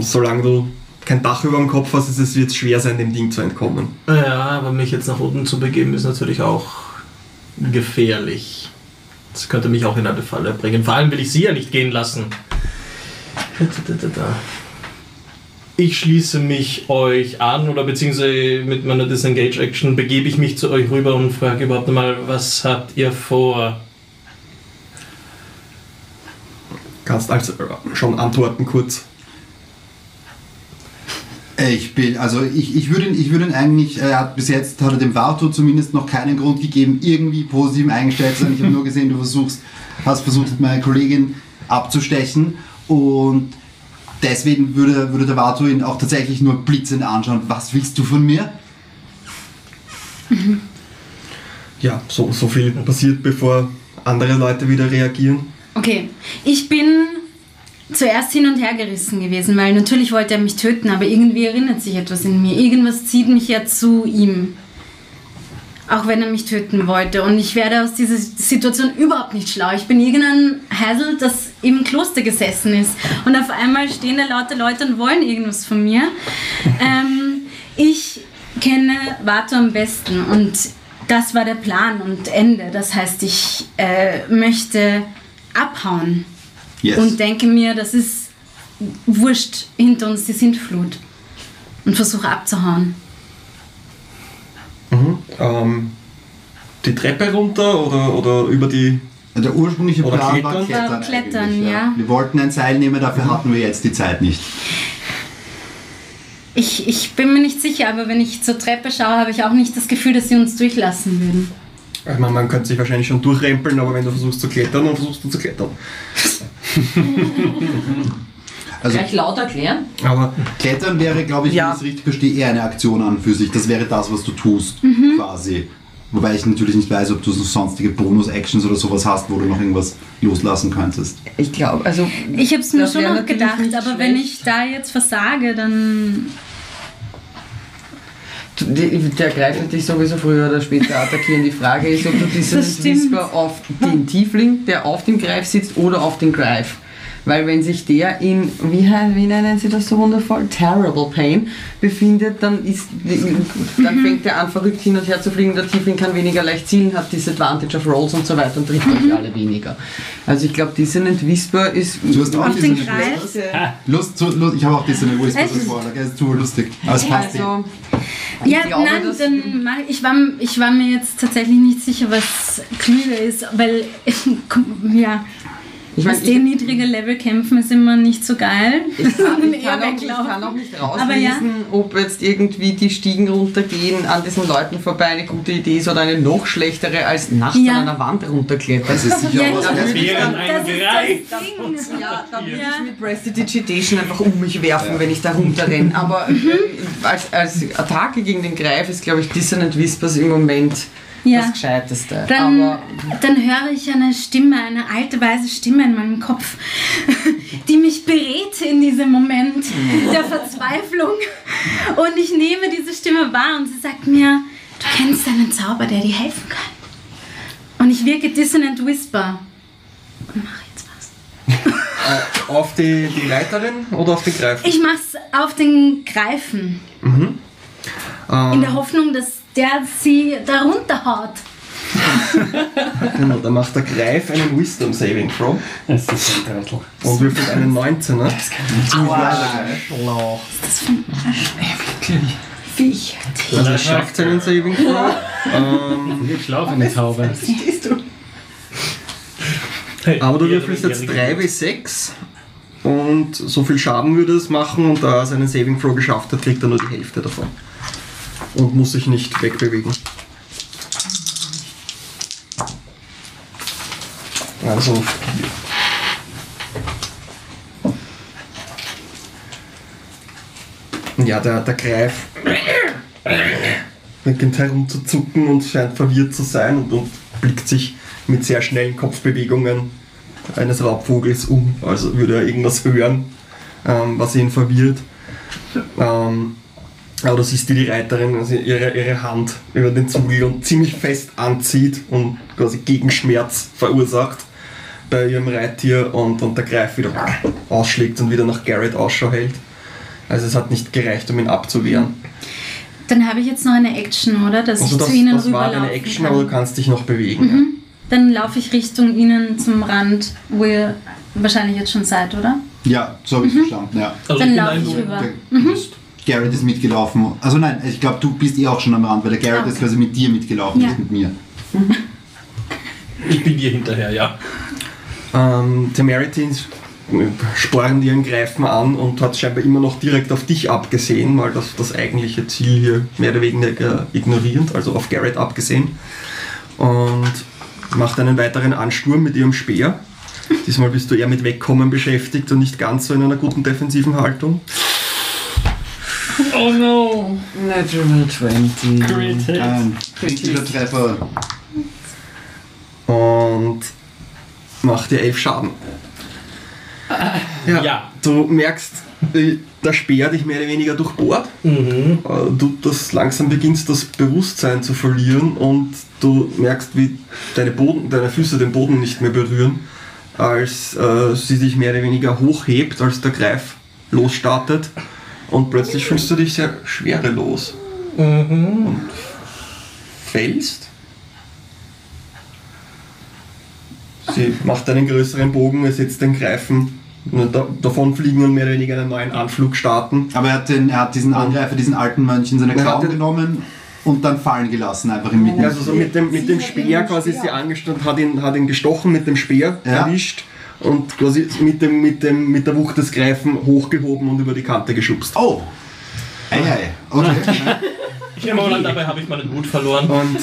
solange du kein Dach über dem Kopf hast, ist es wird schwer sein, dem Ding zu entkommen. ja, aber mich jetzt nach unten zu begeben ist natürlich auch gefährlich. Das könnte mich auch in eine Falle bringen. Vor allem will ich sie ja nicht gehen lassen. Ich schließe mich euch an oder beziehungsweise mit meiner Disengage Action begebe ich mich zu euch rüber und frage überhaupt mal, was habt ihr vor? Kannst also äh, schon antworten kurz. Ich bin, also ich, ich würde ihn, ich würde ihn eigentlich, er hat bis jetzt hat er dem Vato zumindest noch keinen Grund gegeben, irgendwie positiv eingestellt zu sein. Ich habe nur gesehen, du versuchst, hast versucht, meine Kollegin abzustechen und deswegen würde, würde der Vato ihn auch tatsächlich nur blitzend anschauen. Was willst du von mir? Ja, so, so viel passiert, bevor andere Leute wieder reagieren. Okay, ich bin zuerst hin und her gerissen gewesen, weil natürlich wollte er mich töten, aber irgendwie erinnert sich etwas in mir. Irgendwas zieht mich ja zu ihm. Auch wenn er mich töten wollte. Und ich werde aus dieser Situation überhaupt nicht schlau. Ich bin irgendein Hassel, das im Kloster gesessen ist. Und auf einmal stehen da lauter Leute und wollen irgendwas von mir. ähm, ich kenne Vato am besten und das war der Plan und Ende. Das heißt, ich äh, möchte abhauen Yes. und denke mir, das ist wurscht hinter uns die Sintflut und versuche abzuhauen. Ähm, die Treppe runter oder, oder über die. Der ursprüngliche Oder Plan war klettern? Klettern. War Klettern, eigentlich, ja. Wir wollten ein Seil nehmen, dafür hatten wir jetzt die Zeit nicht. Ich, ich bin mir nicht sicher, aber wenn ich zur Treppe schaue, habe ich auch nicht das Gefühl, dass sie uns durchlassen würden. Ich meine, man könnte sich wahrscheinlich schon durchrempeln, aber wenn du versuchst zu klettern, dann versuchst du zu klettern. Also Gleich laut erklären? Aber Klettern wäre, glaube ich, Ja. wenn ich es richtig verstehe, eher eine Aktion an für sich. Das wäre das, was du tust, Mhm. quasi. Wobei ich natürlich nicht weiß, ob du so sonstige Bonus-Actions oder sowas hast, wo du noch irgendwas loslassen könntest. Ich glaube, also. Ich habe es mir schon noch gedacht, aber wenn schlecht. ich da jetzt versage, dann. Der greift dich sowieso früher oder später attackieren. Die Frage ist, ob du stimmt. Whisper auf den Tiefling, der auf dem Greif sitzt, oder auf den Greif. Weil wenn sich der in, wie, he- wie nennen sie das so wundervoll, Terrible Pain befindet, dann, ist, dann fängt er an verrückt hin und her zu fliegen. Der Tiefling kann weniger leicht zielen, hat Disadvantage of Rolls und so weiter und trifft euch alle weniger. Also ich glaube, Dissonant Whisper ist... Du hast auch Dissonant Greif? Whispers? Lust, zu, Lust, ich habe auch Dissonant Echt? als Vorlage, das ist zu lustig. Aber es passt eh. Also, ich Ja, glaube, nein, dann mach, ich, war, ich war mir jetzt tatsächlich nicht sicher, was klüger ist, weil, ja, ich aus meine, dem niedrigen Level kämpfen ist immer nicht so geil. Ich kann, ich, kann auch, ich weglaufen. kann auch nicht rauslesen, ja. ob jetzt irgendwie die Stiegen runtergehen an diesen Leuten vorbei eine gute Idee ist oder eine noch schlechtere als nachts Ja. an einer Wand runterklettern. Das ist sicher Ja, was. ich- das wäre ein Das ist Greif. das Ding. Ja, dann würde Ja. ich mit Prestidigitation einfach um mich werfen, wenn ich da runterrenne. Aber Mhm. äh, als, als Attacke gegen den Greif ist, glaube ich, Dissonant Whispers im Moment Ja. das Gescheiteste. Dann, Aber dann höre ich eine Stimme, eine alte, weise Stimme in meinem Kopf, die mich berät in diesem Moment der Verzweiflung. Und ich nehme diese Stimme wahr und sie sagt mir, du kennst einen Zauber, der dir helfen kann. Und ich wirke Dissonant Whisper. Und mache jetzt was. auf die, die Leiterin oder auf den Greif? Ich mach's auf den Greifen. In der Hoffnung, dass der sie da runterhaut. Genau, da macht der Greif einen Wisdom Saving Throw Das ist ein Trottel. und würfelt einen 19er. Viech. Also er schafft seinen Saving Throw. ähm, Ich schlafe eine Taube. Hey, aber du würfelst jetzt ihre- 3 w 6 und so viel Schaden würde es machen und da er seinen Saving Throw geschafft hat, kriegt er nur die Hälfte davon. Und muss sich nicht wegbewegen. Also Ja, der, der Greif beginnt herumzuzucken und scheint verwirrt zu sein und, und blickt sich mit sehr schnellen Kopfbewegungen eines Raubvogels um, also würde er irgendwas hören, ähm, was ihn verwirrt. Ähm, aber du siehst, wie die Reiterin also ihre, ihre Hand über den Zugel und ziemlich fest anzieht und quasi Gegenschmerz verursacht bei ihrem Reittier und, und der Greif wieder ausschlägt und wieder nach Garrett Ausschau hält. Also es hat nicht gereicht, um ihn abzuwehren. Dann habe ich jetzt noch eine Action, oder? Dass Also ich das, zu ihnen das war deine Action, kann. aber du kannst dich noch bewegen. Dann laufe ich Richtung ihnen zum Rand, wo ihr wahrscheinlich jetzt schon seid, oder? Ja, so habe ich verstanden, ja. Also Dann laufe ich rüber. Garrett ist mitgelaufen. Also nein, ich glaube, du bist eh auch schon am Rand, weil der Garrett Ah, ist quasi mit dir mitgelaufen, Ja. nicht mit mir. Ich bin dir hinterher, ja. Ähm, Temerity sporren ihren Greifen an und hat scheinbar immer noch direkt auf dich abgesehen, mal das, das eigentliche Ziel hier mehr oder weniger ignorierend, also auf Garrett abgesehen. Und macht einen weiteren Ansturm mit ihrem Speer. Diesmal bist du eher mit Wegkommen beschäftigt und nicht ganz so in einer guten defensiven Haltung. Oh no! Natural 20. Ein kritischer Treffer. Und macht dir elf Schaden. Ja, Ja. Du merkst, äh, der Speer dich mehr oder weniger durchbohrt. Mhm. Äh, Du das langsam beginnst, das Bewusstsein zu verlieren und du merkst, wie deine, Boden, deine Füße den Boden nicht mehr berühren, als äh, sie dich mehr oder weniger hochhebt, als der Greif losstartet. Und plötzlich fühlst du dich sehr schwerelos Mhm. und fällst. Sie macht einen größeren Bogen, ersetzt den Greifen, da, davon fliegen und mehr oder weniger einen neuen Anflug starten. Aber er hat, den, er hat diesen Angreifer, diesen alten Mönch in seine Klauen genommen. und dann fallen gelassen, einfach im Mitten. Also so mit dem, mit dem Speer quasi ist sie angestanden, hat ihn, hat ihn gestochen mit dem Speer, Ja. erwischt und quasi mit, dem, mit, dem, mit der Wucht des Greifen hochgehoben und über die Kante geschubst. Oh! Ei, ei. Okay. Ich nehme mal an, dabei habe ich meinen Hut verloren. Und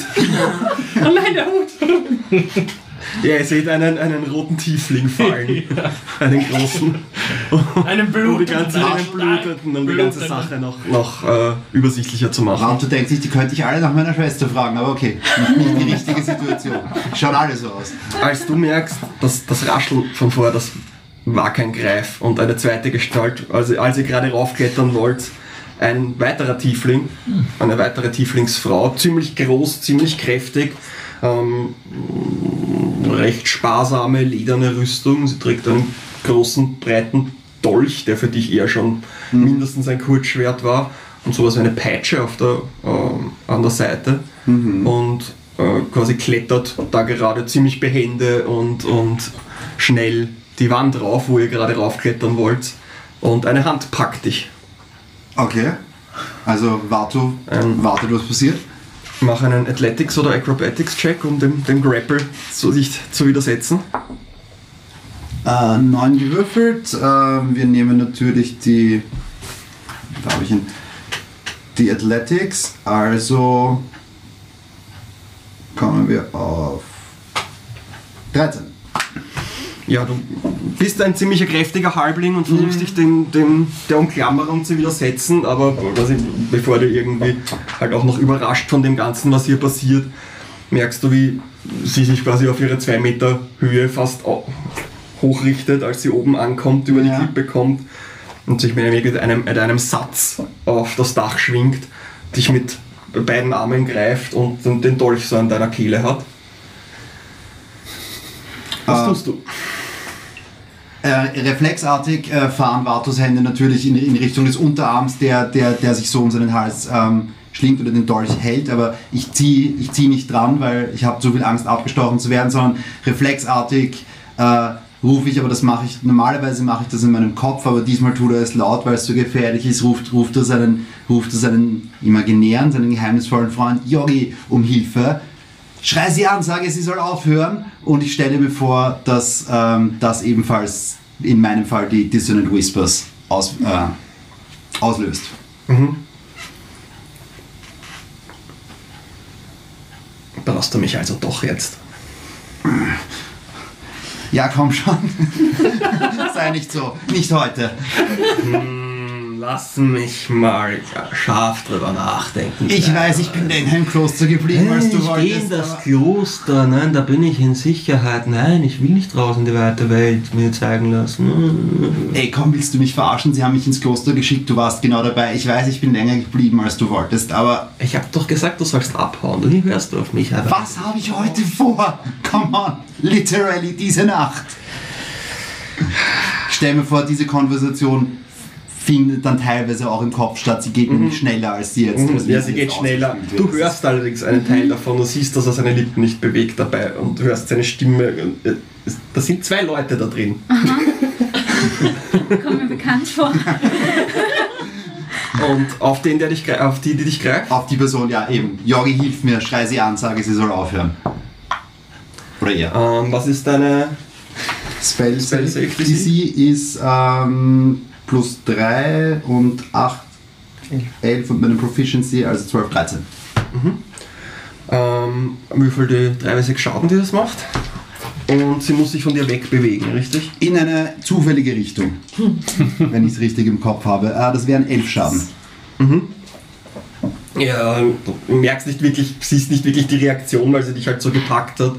Oh nein, der Hut! Ja, ihr seht einen, einen roten Tiefling fallen. Einen großen. Einen Um die blutenden, ganze, einen blutenden, um die ganze. Sache noch, noch äh, übersichtlicher zu machen. Ranto denkt sich, die könnte ich alle nach meiner Schwester fragen, aber okay, nicht, nicht die richtige Situation. Schauen alle so aus. Als du merkst, dass das Rascheln von vorher, das war kein Greif und eine zweite Gestalt, also als ihr gerade raufklettern wollt, ein weiterer Tiefling, eine weitere Tieflingsfrau, ziemlich groß, ziemlich kräftig, ähm, recht sparsame lederne Rüstung. Sie trägt einen großen, breiten Dolch, der für dich eher schon mindestens ein Kurzschwert war und sowas wie eine Peitsche auf der, ähm, an der Seite und äh, quasi klettert da gerade ziemlich behende und, und schnell die Wand rauf, wo ihr gerade raufklettern wollt und eine Hand packt dich. Okay. Also Vato Ähm. wartet, was passiert. Mach einen Athletics- oder Acrobatics-Check, um dem, dem Grapple zu sich zu widersetzen. Äh, neun gewürfelt. Ähm, wir nehmen natürlich die. Da ich ihn. Die Athletics. Also kommen wir auf 13. Ja, du bist ein ziemlicher kräftiger Halbling und versuchst dich dem, dem, der Umklammerung zu widersetzen, aber quasi, bevor du irgendwie halt auch noch überrascht von dem Ganzen, was hier passiert, merkst du, wie sie sich quasi auf ihre zwei Meter Höhe fast hochrichtet, als sie oben ankommt, über die Ja. Klippe kommt und sich mit einem, mit einem, Satz auf das Dach schwingt, dich mit beiden Armen greift und den den Dolch so an deiner Kehle hat. Was Äh, tust du? Äh, reflexartig äh, fahren Vatos Hände natürlich in, in Richtung des Unterarms, der, der, der sich so um seinen Hals ähm, schlingt oder den Dolch hält, aber ich ziehe ich zieh nicht dran, weil ich habe zu viel Angst, abgestochen zu werden, sondern reflexartig äh, rufe ich, aber das mache ich, normalerweise mache ich das in meinem Kopf, aber diesmal tut er es laut, weil es so gefährlich ist, ruft, ruft, er seinen, ruft er seinen imaginären, seinen geheimnisvollen Freund Yogi um Hilfe. Schrei sie an, sage, sie soll aufhören und ich stelle mir vor, dass ähm, das ebenfalls in meinem Fall die Dissonant Whispers aus, äh, auslöst. Brauchst du mich also doch jetzt? Ja, komm schon. Sei nicht so. Nicht heute. Lass mich mal scharf drüber nachdenken. Ich weiß, ich bin in deinem Kloster geblieben, als du ich gehe wolltest. in das Kloster, nein, da bin ich in Sicherheit. Nein, ich will nicht draußen die weite Welt mir zeigen lassen. Ey, komm, willst du mich verarschen? Sie haben mich ins Kloster geschickt, du warst genau dabei. Ich weiß, ich bin länger geblieben, als du wolltest, aber Ich hab doch gesagt, du sollst abhauen. Du hörst du auf mich. Aber was habe ich heute vor? Come on, literally diese Nacht. Stell mir vor, diese Konversation findet dann teilweise auch im Kopf statt. Sie geht nämlich schneller als sie jetzt. Mhm. Ja, sie jetzt geht schneller. Du hörst allerdings einen Teil davon, du siehst, dass er seine Lippen nicht bewegt dabei und du hörst seine Stimme. äh, Da sind zwei Leute da drin. Kommt mir bekannt vor. Und auf den, der dich, auf die, die dich greift, Auf die Person, ja eben. Jorgi, hilf mir, schrei sie an, sage, sie soll aufhören. Oder ihr. ähm, was ist deine. Spell, Spell Save DC ist ähm, plus 3 und 8, 11 und meine Proficiency, also 12, 13. Ähm, würfel die 3 bis 6 Schaden, die das macht. Und sie muss sich von dir wegbewegen, richtig? In eine zufällige Richtung, wenn ich es richtig im Kopf habe. Ah, das wären 11 Schaden. Ja, du merkst nicht wirklich, siehst nicht wirklich die Reaktion, weil sie dich halt so gepackt hat.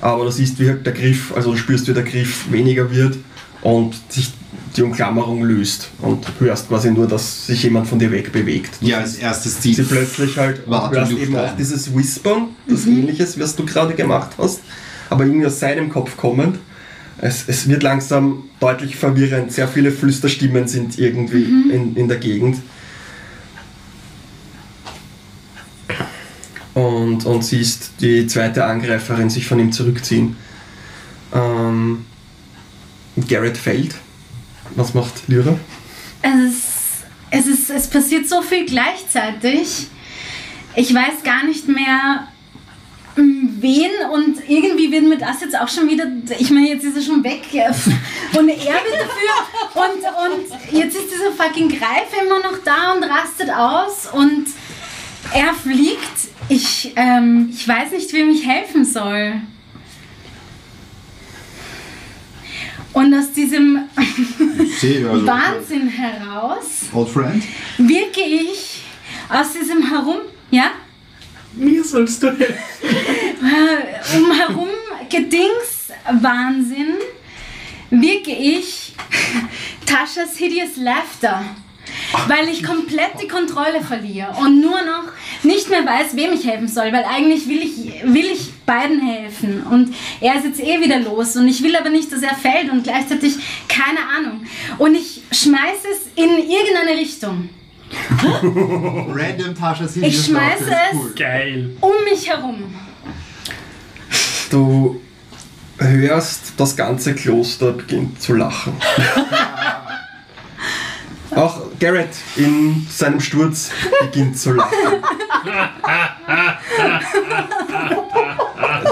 Aber du siehst, wie halt der Griff, also du spürst, wie der Griff weniger wird und sich die Umklammerung löst. Und hörst quasi nur, dass sich jemand von dir wegbewegt. Ja, als erstes zieht Sie plötzlich halt, und Warte, du hörst eben auch dieses Whispern, das ähnliches, was du gerade gemacht hast, aber irgendwie aus seinem Kopf kommend. Es, es wird langsam deutlich verwirrend. Sehr viele Flüsterstimmen sind irgendwie in, in der Gegend. Und, und siehst die zweite Angreiferin sich von ihm zurückziehen. Ähm, Garrett fällt. Was macht Lyra? Es es ist, es passiert so viel gleichzeitig. ich weiß gar nicht mehr, m, wen und irgendwie wird mir das jetzt auch schon wieder, ich meine, jetzt ist er schon weg und er wird dafür und, und jetzt ist dieser fucking Greif immer noch da und rastet aus und er fliegt. Ich, ähm, ich weiß nicht, wem ich helfen soll. Und aus diesem also. Wahnsinn heraus Old Friend? wirke ich aus diesem Herum, ja, Mir sollst du helfen. äh, um herum Gedings Wahnsinn wirke ich Taschas Hideous Laughter. Weil ich komplett die Kontrolle verliere und nur noch nicht mehr weiß, wem ich helfen soll, weil eigentlich will ich, will ich beiden helfen und er ist jetzt eh wieder los und ich will aber nicht, dass er fällt und gleichzeitig keine Ahnung. Und ich schmeiße es in irgendeine Richtung, Random Tascha Ich schmeiße es. Cool. Geil. um mich herum. Du hörst, das ganze Kloster beginnt zu lachen. Auch Garrett in seinem Sturz beginnt zu lachen.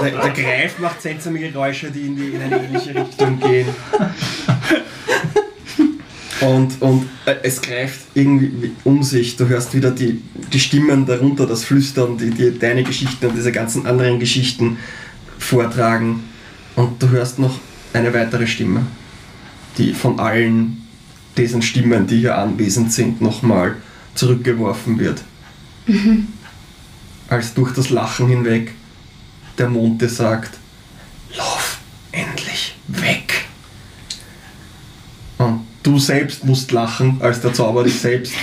Der, der Greif macht seltsame Geräusche, die in, die in eine ähnliche Richtung gehen. Und, und äh, es greift irgendwie um sich. Du hörst wieder die, die Stimmen darunter, das Flüstern, die, die deine Geschichten und diese ganzen anderen Geschichten vortragen. Und du hörst noch eine weitere Stimme, die von allen diesen Stimmen, die hier anwesend sind, nochmal zurückgeworfen wird. Als durch das Lachen hinweg der Mond dir sagt, lauf endlich weg. Und du selbst musst lachen, als der Zauber dich selbst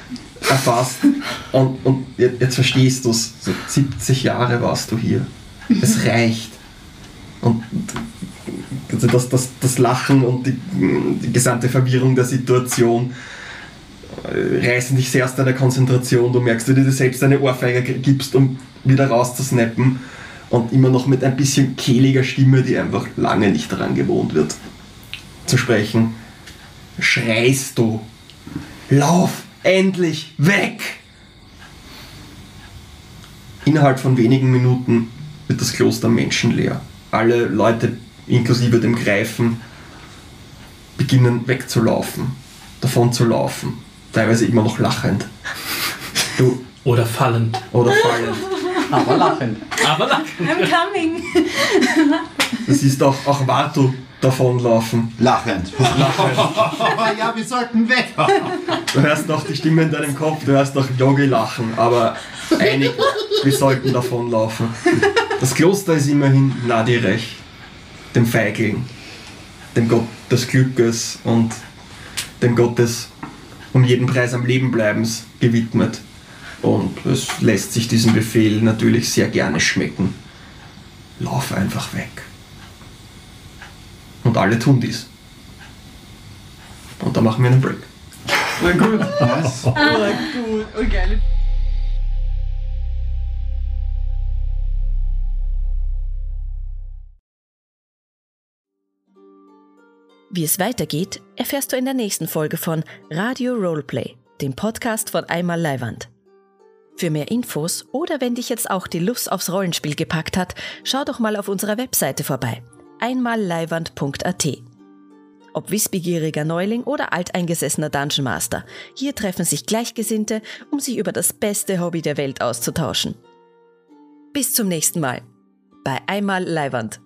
erfasst. Und, und jetzt jetzt verstehst du es. So 70 Jahre warst du hier. Es reicht. Und also das, das, das Lachen und die, die gesamte Verwirrung der Situation äh, reißen dich sehr aus deiner Konzentration. Du merkst, wie du dir selbst eine Ohrfeige gibst, um wieder rauszusnappen. Und immer noch mit ein bisschen kehliger Stimme, die einfach lange nicht daran gewohnt wird, zu sprechen, schreist du. Lauf endlich weg! Innerhalb von wenigen Minuten wird das Kloster menschenleer. Alle Leute, inklusive dem Greifen, beginnen wegzulaufen, davon zu laufen, teilweise immer noch lachend. Du, Oder fallend. oder fallend. Aber lachen. Aber lachen. I'm coming. Du siehst auch, auch Vartu davonlaufen. Lachend. ja, wir sollten weg. Du hörst noch die Stimme in deinem Kopf, du hörst noch Yogi lachen, aber einig, wir sollten davonlaufen. Das Kloster ist immerhin Nadirech, dem Feigling, dem Gott des Glückes und dem Gott des um jeden Preis am Leben bleibens gewidmet. Und es lässt sich diesen Befehl natürlich sehr gerne schmecken. Lauf einfach weg. Und alle tun dies. Und da machen wir einen Break. Na gut. Nice. Oh, gut. Oh, Wie es weitergeht, erfährst du in der nächsten Folge von Radio Roleplay, dem Podcast von Einmal Leiwand. Für mehr Infos oder wenn dich jetzt auch die Lust aufs Rollenspiel gepackt hat, schau doch mal auf unserer Webseite vorbei. einmalleiwand.at. Ob wissbegieriger Neuling oder alteingesessener Dungeon Master, hier treffen sich Gleichgesinnte, um sich über das beste Hobby der Welt auszutauschen. Bis zum nächsten Mal bei Einmal Leiwand.